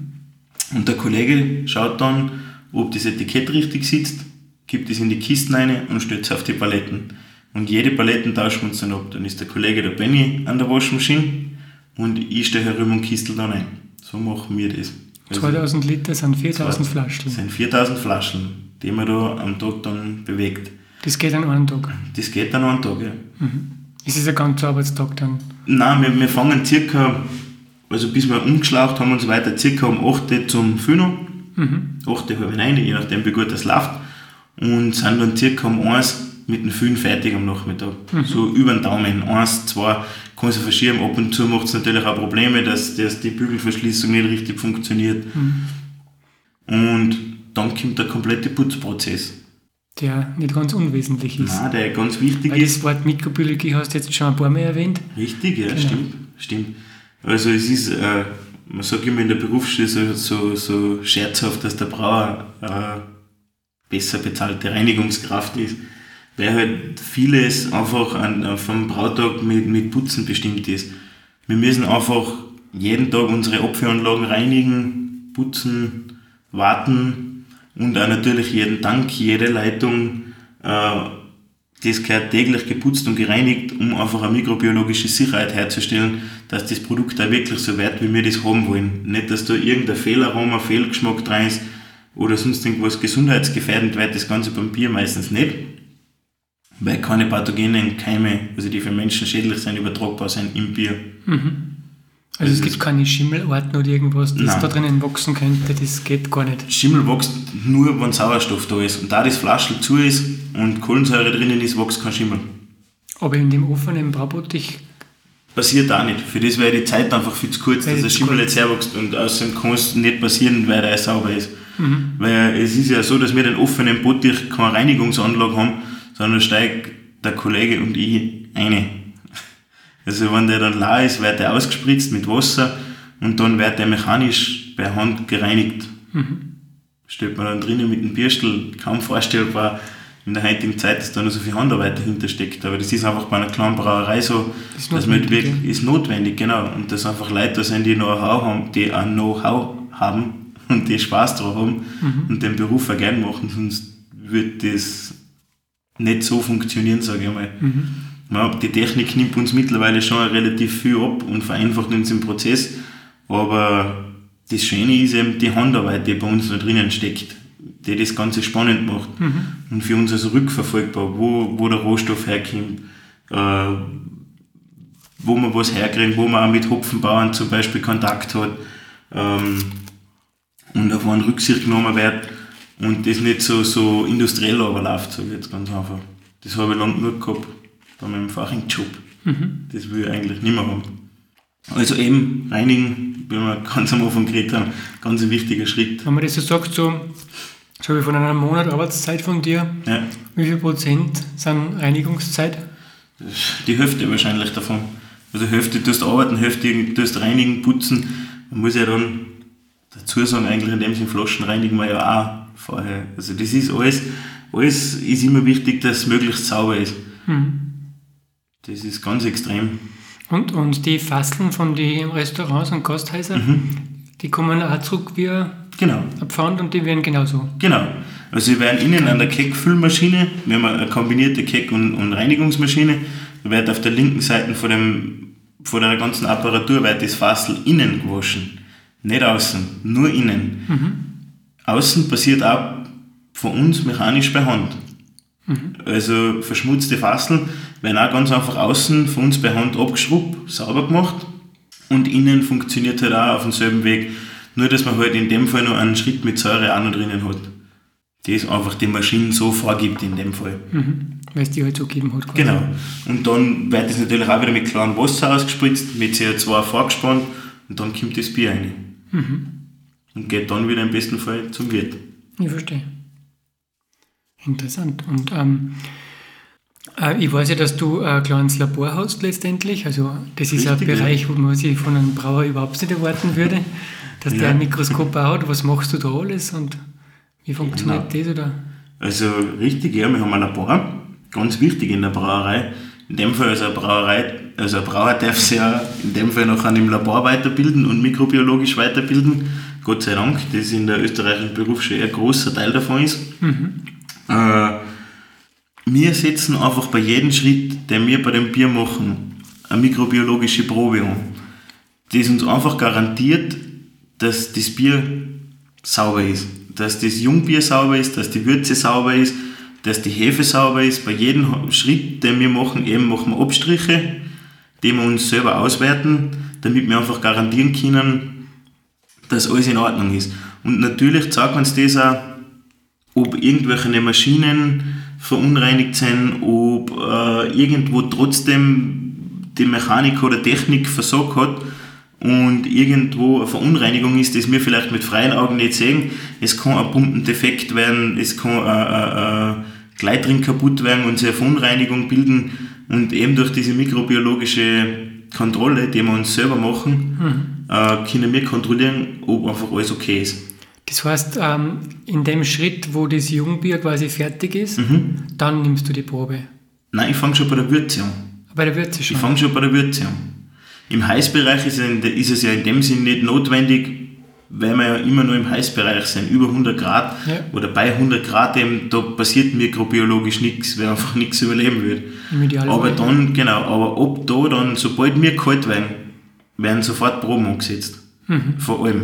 Und der Kollege schaut dann, ob das Etikett richtig sitzt, gibt es in die Kisten rein und stellt es auf die Paletten. Und jede Paletten tauschen wir uns dann ab. Dann ist der Kollege der Benny an der Waschmaschine und ich stehe herum und kistel dann ein. So machen wir das. Also 2000 Liter sind 4000 Flaschen. Das sind 4000 Flaschen, die man da am Tag dann bewegt. Das geht an einem Tag? Das geht an einem Tag, ja. Mhm. Ist es ein ganzer Arbeitstag dann? Nein, wir, wir fangen circa, also bis wir umgeschlaucht haben und so weiter, circa um 8 zum Füllen. Mhm. 8, halb 9, je nachdem wie gut das läuft. Und sind dann circa um 1 mit dem Füllen fertig am Nachmittag. Mhm. So über den Daumen. 1, 2, kann sich verschieben. Ab und zu macht es natürlich auch Probleme, dass, dass die Bügelverschließung nicht richtig funktioniert. Mhm. Und dann kommt der komplette Putzprozess. Der nicht ganz unwesentlich ist. Nein, der ganz wichtig Weil ist. Das Wort Mikrobiologie hast du jetzt schon ein paar Mal erwähnt. Richtig, ja, genau. stimmt, stimmt. Also es ist, äh, man sagt immer in der Berufsschule so, so, so scherzhaft, dass der Brauer äh, besser bezahlte Reinigungskraft ist weil halt vieles einfach an, vom Brautag mit, mit Putzen bestimmt ist. Wir müssen einfach jeden Tag unsere Abfüllanlagen reinigen, putzen, warten und auch natürlich jeden Tank, jede Leitung, äh, das gehört täglich geputzt und gereinigt, um einfach eine mikrobiologische Sicherheit herzustellen, dass das Produkt auch wirklich so wird, wie wir das haben wollen. Nicht, dass da irgendein Fehlaroma, Fehlgeschmack drin ist oder sonst irgendwas gesundheitsgefährdend wird, das Ganze beim meistens nicht weil keine pathogenen Keime, also die für Menschen schädlich sind, übertragbar sind im Bier. Mhm. Also, also es gibt keine Schimmelarten oder irgendwas, das nein. da drinnen wachsen könnte, das geht gar nicht. Schimmel wächst nur, wenn Sauerstoff da ist. Und da das Flaschel zu ist und Kohlensäure drinnen ist, wächst kein Schimmel. Aber in dem offenen Braubottich passiert auch nicht. Für das wäre die Zeit einfach viel zu kurz, dass der Schimmel jetzt herwächst und außerdem kann es nicht passieren, weil er sauber ist. Mhm. Weil es ist ja so, dass wir den offenen Bottich keine Reinigungsanlage haben, sondern steigt der Kollege und ich eine. Also wenn der dann la ist, wird der ausgespritzt mit Wasser und dann wird der mechanisch per Hand gereinigt. Mhm. Steht man dann drinnen mit dem Bürstel, kaum vorstellbar in der heutigen Zeit, dass da noch so viel Handarbeit dahinter steckt. Aber das ist einfach bei einer kleinen Brauerei so, ist dass man wirklich, ist notwendig, genau. Und dass einfach Leute da sind, die Know-how haben, die ein Know-how haben und die Spaß daran haben mhm. und den Beruf auch gerne machen, sonst wird das nicht so funktionieren, sage ich mal. Mhm. Ja, die Technik nimmt uns mittlerweile schon relativ viel ab und vereinfacht uns den Prozess, aber das Schöne ist eben die Handarbeit, die bei uns da drinnen steckt, die das Ganze spannend macht mhm. und für uns also rückverfolgbar, wo, wo der Rohstoff herkommt, äh, wo man was herkriegt, wo man auch mit Hopfenbauern zum Beispiel Kontakt hat ähm, und auf einen Rücksicht genommen wird und das nicht so, so industriell aber läuft, sage ich jetzt ganz einfach. Das habe ich lange genug gehabt, bei meinem Faching-Job. Mhm. Das will ich eigentlich nicht mehr haben. Also eben reinigen, wie wir ganz am Anfang geredet haben, ganz ein wichtiger Schritt. Wenn man das so sagt, so, so habe ich von einem Monat Arbeitszeit von dir, ja. wie viel Prozent sind Reinigungszeit? Die Hälfte wahrscheinlich davon. Also Hälfte tust arbeiten, Hälfte tust reinigen, putzen. Man muss ja dann dazu sagen, eigentlich in dem Sinne Flaschen reinigen wir ja auch vorher. Also das ist alles, alles ist immer wichtig, dass es möglichst sauber ist. Mhm. Das ist ganz extrem. Und, und die Fasteln von den Restaurants und Gasthäusern, mhm. die kommen auch zurück wie genau. Pfand und die werden genauso. Genau. Also sie werden innen an der Keckfüllmaschine, wir haben eine kombinierte Keck- und, und Reinigungsmaschine, da wird auf der linken Seite von, dem, von der ganzen Apparatur wird das Fassel innen gewaschen. Nicht außen, nur innen. Mhm. Außen passiert auch von uns mechanisch per Hand. Mhm. Also verschmutzte Fasseln werden auch ganz einfach außen von uns per Hand abgeschrubbt, sauber gemacht und innen funktioniert halt auch auf demselben Weg. Nur, dass man halt in dem Fall noch einen Schritt mit Säure auch noch drinnen hat. Das einfach die Maschine so vorgibt in dem Fall. Mhm. Weil es die halt so gegeben hat. Quasi. Genau. Und dann wird das natürlich auch wieder mit klarem Wasser ausgespritzt, mit CO2 vorgespannt und dann kommt das Bier rein. Mhm und geht dann wieder im besten Fall zum Wirt. Ich verstehe. Interessant. Und ähm, äh, ich weiß ja, dass du ein kleines Labor hast letztendlich. Also das ist Richtig, ein Bereich, wo man sich von einem Brauer überhaupt nicht erwarten würde, dass ja. der ein Mikroskop baut. Was machst du da alles und wie funktioniert genau. das? Oder? Also richtig, ja, wir haben ein Labor, ganz wichtig in der Brauerei. In dem Fall also eine Brauerei, also ein Brauer darf sich ja in dem Fall noch an dem Labor weiterbilden und mikrobiologisch weiterbilden. Gott sei Dank, das in der österreichischen Berufsschule ein großer Teil davon ist. Mhm. Äh, wir setzen einfach bei jedem Schritt, den wir bei dem Bier machen, eine mikrobiologische Probe an. das uns einfach garantiert, dass das Bier sauber ist. Dass das Jungbier sauber ist, dass die Würze sauber ist, dass die Hefe sauber ist. Bei jedem Schritt, den wir machen, eben machen wir Abstriche, die wir uns selber auswerten, damit wir einfach garantieren können, dass alles in Ordnung ist. Und natürlich zeigt uns das auch, ob irgendwelche Maschinen verunreinigt sind, ob äh, irgendwo trotzdem die Mechanik oder Technik versagt hat und irgendwo eine Verunreinigung ist, das wir vielleicht mit freien Augen nicht sehen. Es kann ein Pumpendefekt werden, es kann ein, ein, ein Gleitring kaputt werden und sich eine Verunreinigung bilden und eben durch diese mikrobiologische Kontrolle, die wir uns selber machen, mhm. Äh, können wir kontrollieren, ob einfach alles okay ist. Das heißt, ähm, in dem Schritt, wo das Jungbier quasi fertig ist, mhm. dann nimmst du die Probe? Nein, ich fange schon bei der Würze an. Bei der Würze schon? Ich fange schon bei der Würze an. Im Heißbereich ist, ist es ja in dem Sinn nicht notwendig, weil wir ja immer nur im Heißbereich sind, über 100 Grad ja. oder bei 100 Grad eben, da passiert mikrobiologisch nichts, weil einfach nichts überleben wird. Aber dann, genau, aber ob da dann, sobald wir kalt werden, werden sofort Proben angesetzt. Mhm. Vor allem.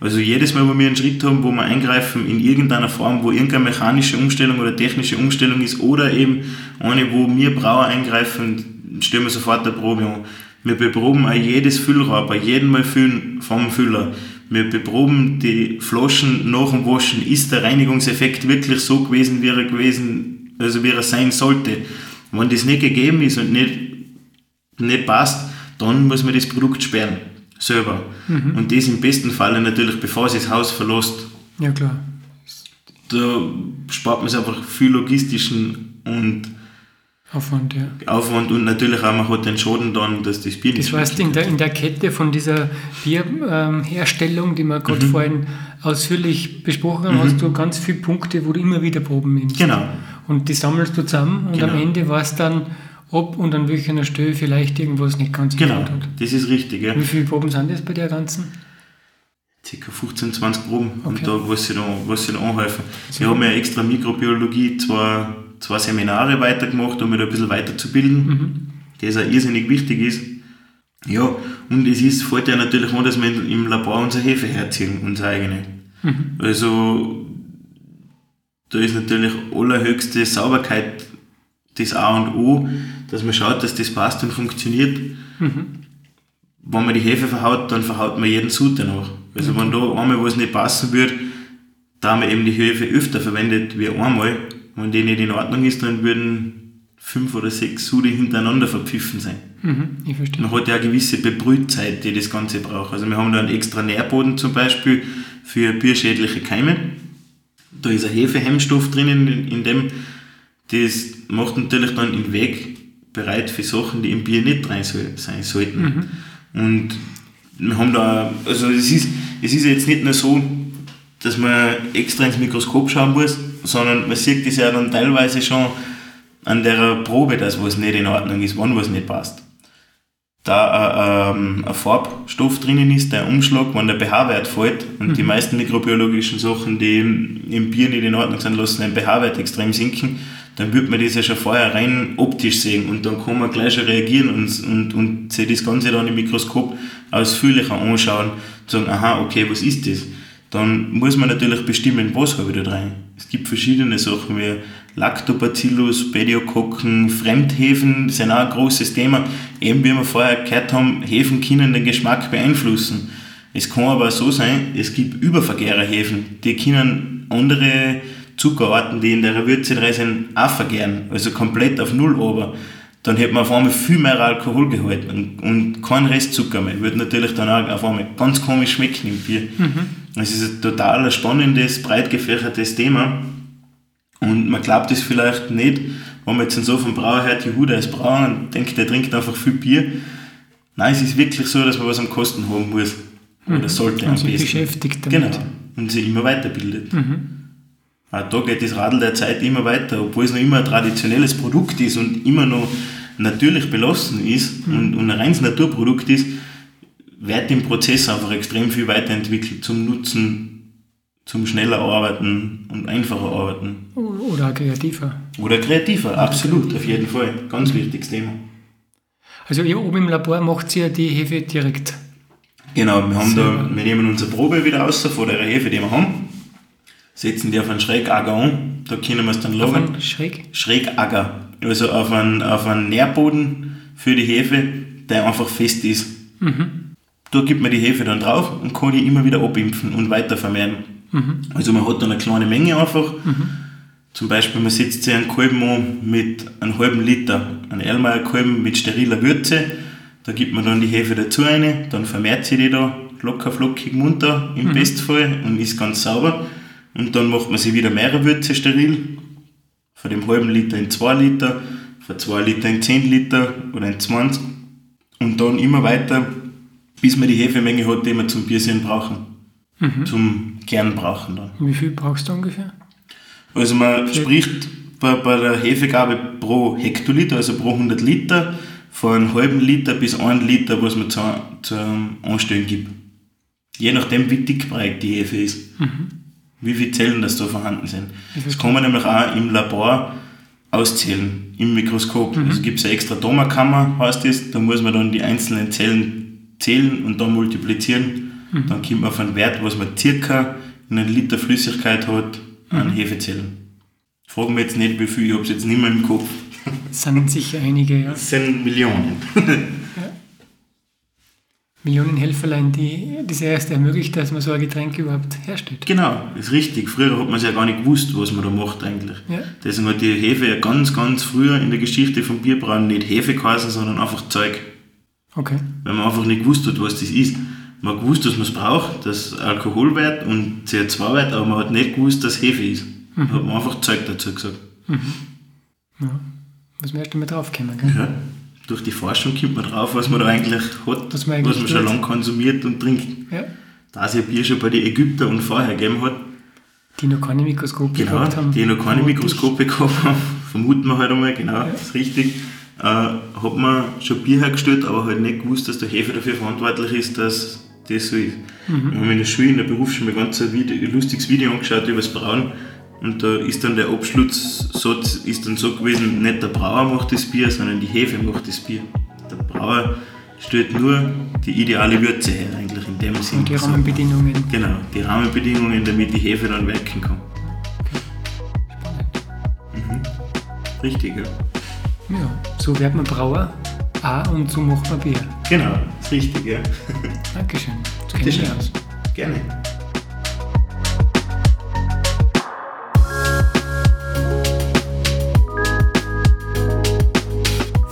Also jedes Mal, wo wir einen Schritt haben, wo wir eingreifen in irgendeiner Form, wo irgendeine mechanische Umstellung oder technische Umstellung ist oder eben eine, wo wir Brauer eingreifen, stellen wir sofort eine Probe an. Wir beproben auch jedes Füllrohr, bei jedem Mal füllen vom Füller. Wir beproben die Flaschen nach dem Waschen. Ist der Reinigungseffekt wirklich so gewesen, wie er gewesen, also wie er sein sollte? Wenn das nicht gegeben ist und nicht, nicht passt, dann muss man das Produkt sperren. Selber. Mhm. Und das im besten Falle natürlich, bevor sie das Haus verlässt. Ja, klar. Da spart man sich einfach viel logistischen und Aufwand, ja. Aufwand und natürlich auch, man hat den Schaden dann, dass das Bier nicht Das heißt, in der, in der Kette von dieser Bierherstellung, ähm, die wir gerade mhm. vorhin ausführlich besprochen haben, mhm. hast du ganz viele Punkte, wo du immer wieder Proben nimmst. Genau. Und die sammelst du zusammen und genau. am Ende war es dann, ob und an welcher Stelle vielleicht irgendwas nicht ganz genau. hat. das ist richtig. Ja. Wie viele Proben sind das bei der ganzen? Circa 15, 20 Proben okay. am Tag, was sie da, was sie da anhelfen. Wir haben ja extra Mikrobiologie, zwar zwei Seminare weitergemacht, um mich da ein bisschen weiterzubilden, mhm. das auch irrsinnig wichtig ist. Ja, und es ist, fällt ja natürlich an, dass wir im Labor unsere Hefe herziehen, unsere eigene. Mhm. Also, da ist natürlich allerhöchste Sauberkeit das A und O, dass man schaut, dass das passt und funktioniert. Mhm. Wenn man die Hefe verhaut, dann verhaut man jeden Sud danach. Also, mhm. wenn da einmal was nicht passen wird, da wir eben die Hefe öfter verwendet wie einmal, wenn die nicht in Ordnung ist, dann würden fünf oder sechs Sude hintereinander verpfiffen sein. Mhm, ich verstehe. Man hat ja eine gewisse Bebrühzeit, die das Ganze braucht. Also wir haben da einen extra Nährboden zum Beispiel für bierschädliche Keime. Da ist ein Hefehemmstoff drinnen, in dem das macht natürlich dann den Weg bereit für Sachen, die im Bier nicht drin sein sollten. Mhm. Und wir haben da, also es ist, es ist jetzt nicht nur so, dass man extra ins Mikroskop schauen muss, sondern man sieht das ja dann teilweise schon an der Probe, dass was nicht in Ordnung ist, wann was nicht passt. Da äh, ähm, ein Farbstoff drinnen ist, der Umschlag, wenn der pH-Wert fällt und mhm. die meisten mikrobiologischen Sachen, die im Bier nicht in Ordnung sind, lassen den pH-Wert extrem sinken, dann wird man das ja schon vorher rein optisch sehen und dann kann man gleich schon reagieren und, und, und sich das Ganze dann im Mikroskop ausführlicher anschauen und sagen, aha, okay, was ist das? dann muss man natürlich bestimmen, was habe ich da rein. Es gibt verschiedene Sachen wie Lactobacillus, Pediokokken, Fremdhefen, das ist auch ein großes Thema. Eben wie wir vorher gehört haben, Hefen können den Geschmack beeinflussen. Es kann aber so sein, es gibt Übervergärerhefen, die können andere Zuckerarten, die in der Würze drin sind, auch vergären. Also komplett auf Null aber dann hätte man auf einmal viel mehr Alkoholgehalt und, und kein Restzucker mehr. Würde natürlich dann auch auf einmal ganz komisch schmecken im Bier. Mhm. Es ist ein total spannendes, breit gefächertes Thema. Und man glaubt es vielleicht nicht, wenn man jetzt so vom Brauer hört, Juhu, der ist Brauer und denkt, der trinkt einfach viel Bier. Nein, es ist wirklich so, dass man was am Kosten haben muss. Oder mhm. sollte am besten. beschäftigt damit. Genau. Und sich immer weiterbildet. Mhm. Auch da geht das Radl der Zeit immer weiter, obwohl es noch immer ein traditionelles Produkt ist und immer noch natürlich belassen ist mhm. und, und ein reines Naturprodukt ist, wird im Prozess einfach extrem viel weiterentwickelt zum Nutzen, zum schneller arbeiten und einfacher arbeiten. Oder kreativer. Oder kreativer, absolut, auf jeden Fall. Ganz wichtiges Thema. Also ihr oben im Labor macht ihr die Hefe direkt? Genau, wir, haben Sehr da, wir nehmen unsere Probe wieder raus von der Hefe, die wir haben, setzen die auf einen Schrägager an, da können wir es dann Auf einen Schräg. Schrägager, also auf einen, auf einen Nährboden für die Hefe, der einfach fest ist. Da gibt man die Hefe dann drauf und kann die immer wieder abimpfen und weiter vermehren. Also man hat dann eine kleine Menge einfach. Zum Beispiel, man setzt sich einen Kolben an mit einem halben Liter, einen Erlmeyer Kolben mit steriler Würze. Da gibt man dann die Hefe dazu rein, dann vermehrt sie die da locker flockig munter im Bestfall und ist ganz sauber. Und dann macht man sie wieder mehrere Würze steril. Von dem halben Liter in 2 Liter, von 2 Liter in 10 Liter oder in 20. Und dann immer weiter, bis man die Hefemenge hat, die wir zum Biersinn brauchen. Zum Kern brauchen dann. Wie viel brauchst du ungefähr? Also man spricht bei, bei der Hefegabe pro Hektoliter, also pro 100 Liter, von einem halben Liter bis 1 Liter, was man zum, zum Anstellen gibt. Je nachdem, wie dickbreit die Hefe ist. Wie viele Zellen das da vorhanden sind. Das kann man nämlich auch im Labor auszählen, im Mikroskop. Also gibt es eine extra Domakammer, heißt das, da muss man dann die einzelnen Zellen zählen und dann multiplizieren. Dann kommt man auf einen Wert, was man circa in einem Liter Flüssigkeit hat an Hefezellen. Fragen wir jetzt nicht, wie viel, ich habe es jetzt nicht mehr im Kopf. Das sind sicher einige ja. Das sind Millionen. Millionen Helferlein, die das erste ermöglicht, dass man so ein Getränk überhaupt herstellt. Genau, ist richtig. Früher hat man es ja gar nicht gewusst, was man da macht eigentlich. Ja. Deswegen hat die Hefe ja ganz, ganz früher in der Geschichte vom Bierbrauen nicht Hefe geheißen, sondern einfach Zeug. Okay. Weil man einfach nicht gewusst hat, was das ist. Man hat gewusst, dass man es braucht, dass Alkoholwert und CO2-Wert, aber man hat nicht gewusst, dass Hefe ist. Da hat man einfach Zeug dazu gesagt. Muss man erst einmal draufkommen, gell? Ja. Durch die Forschung kommt man drauf, was man da eigentlich hat, Was man eigentlich was man schon lange konsumiert und trinkt. Ja. Da es ja Bier schon bei den Ägyptern und vorher gegeben hat, Die noch keine Mikroskope Genau, gehabt haben. die noch keine vermutlich. Mikroskope gehabt haben, vermuten wir halt einmal, genau, das ist richtig. Äh, hat man schon Bier hergestellt, aber halt nicht gewusst, dass der Hefe dafür verantwortlich ist, dass das so ist. Wir haben in der Schule, in der Berufsschule mal ganz ein, ein lustiges Video angeschaut über das Brauen und da ist dann der Abschlusssatz ist dann so gewesen, nicht der Brauer macht das Bier, sondern die Hefe macht das Bier. Der Brauer stellt nur die ideale Würze her, eigentlich in dem Sinne. Und die Rahmenbedingungen. Genau, die Rahmenbedingungen, damit die Hefe dann wirken kann. Mhm. Richtig, ja. Ja, so wird man Brauer. Ah, und so macht man Bier. Genau, ist richtig, ja. Dankeschön. Das kenne ich aus. Gerne.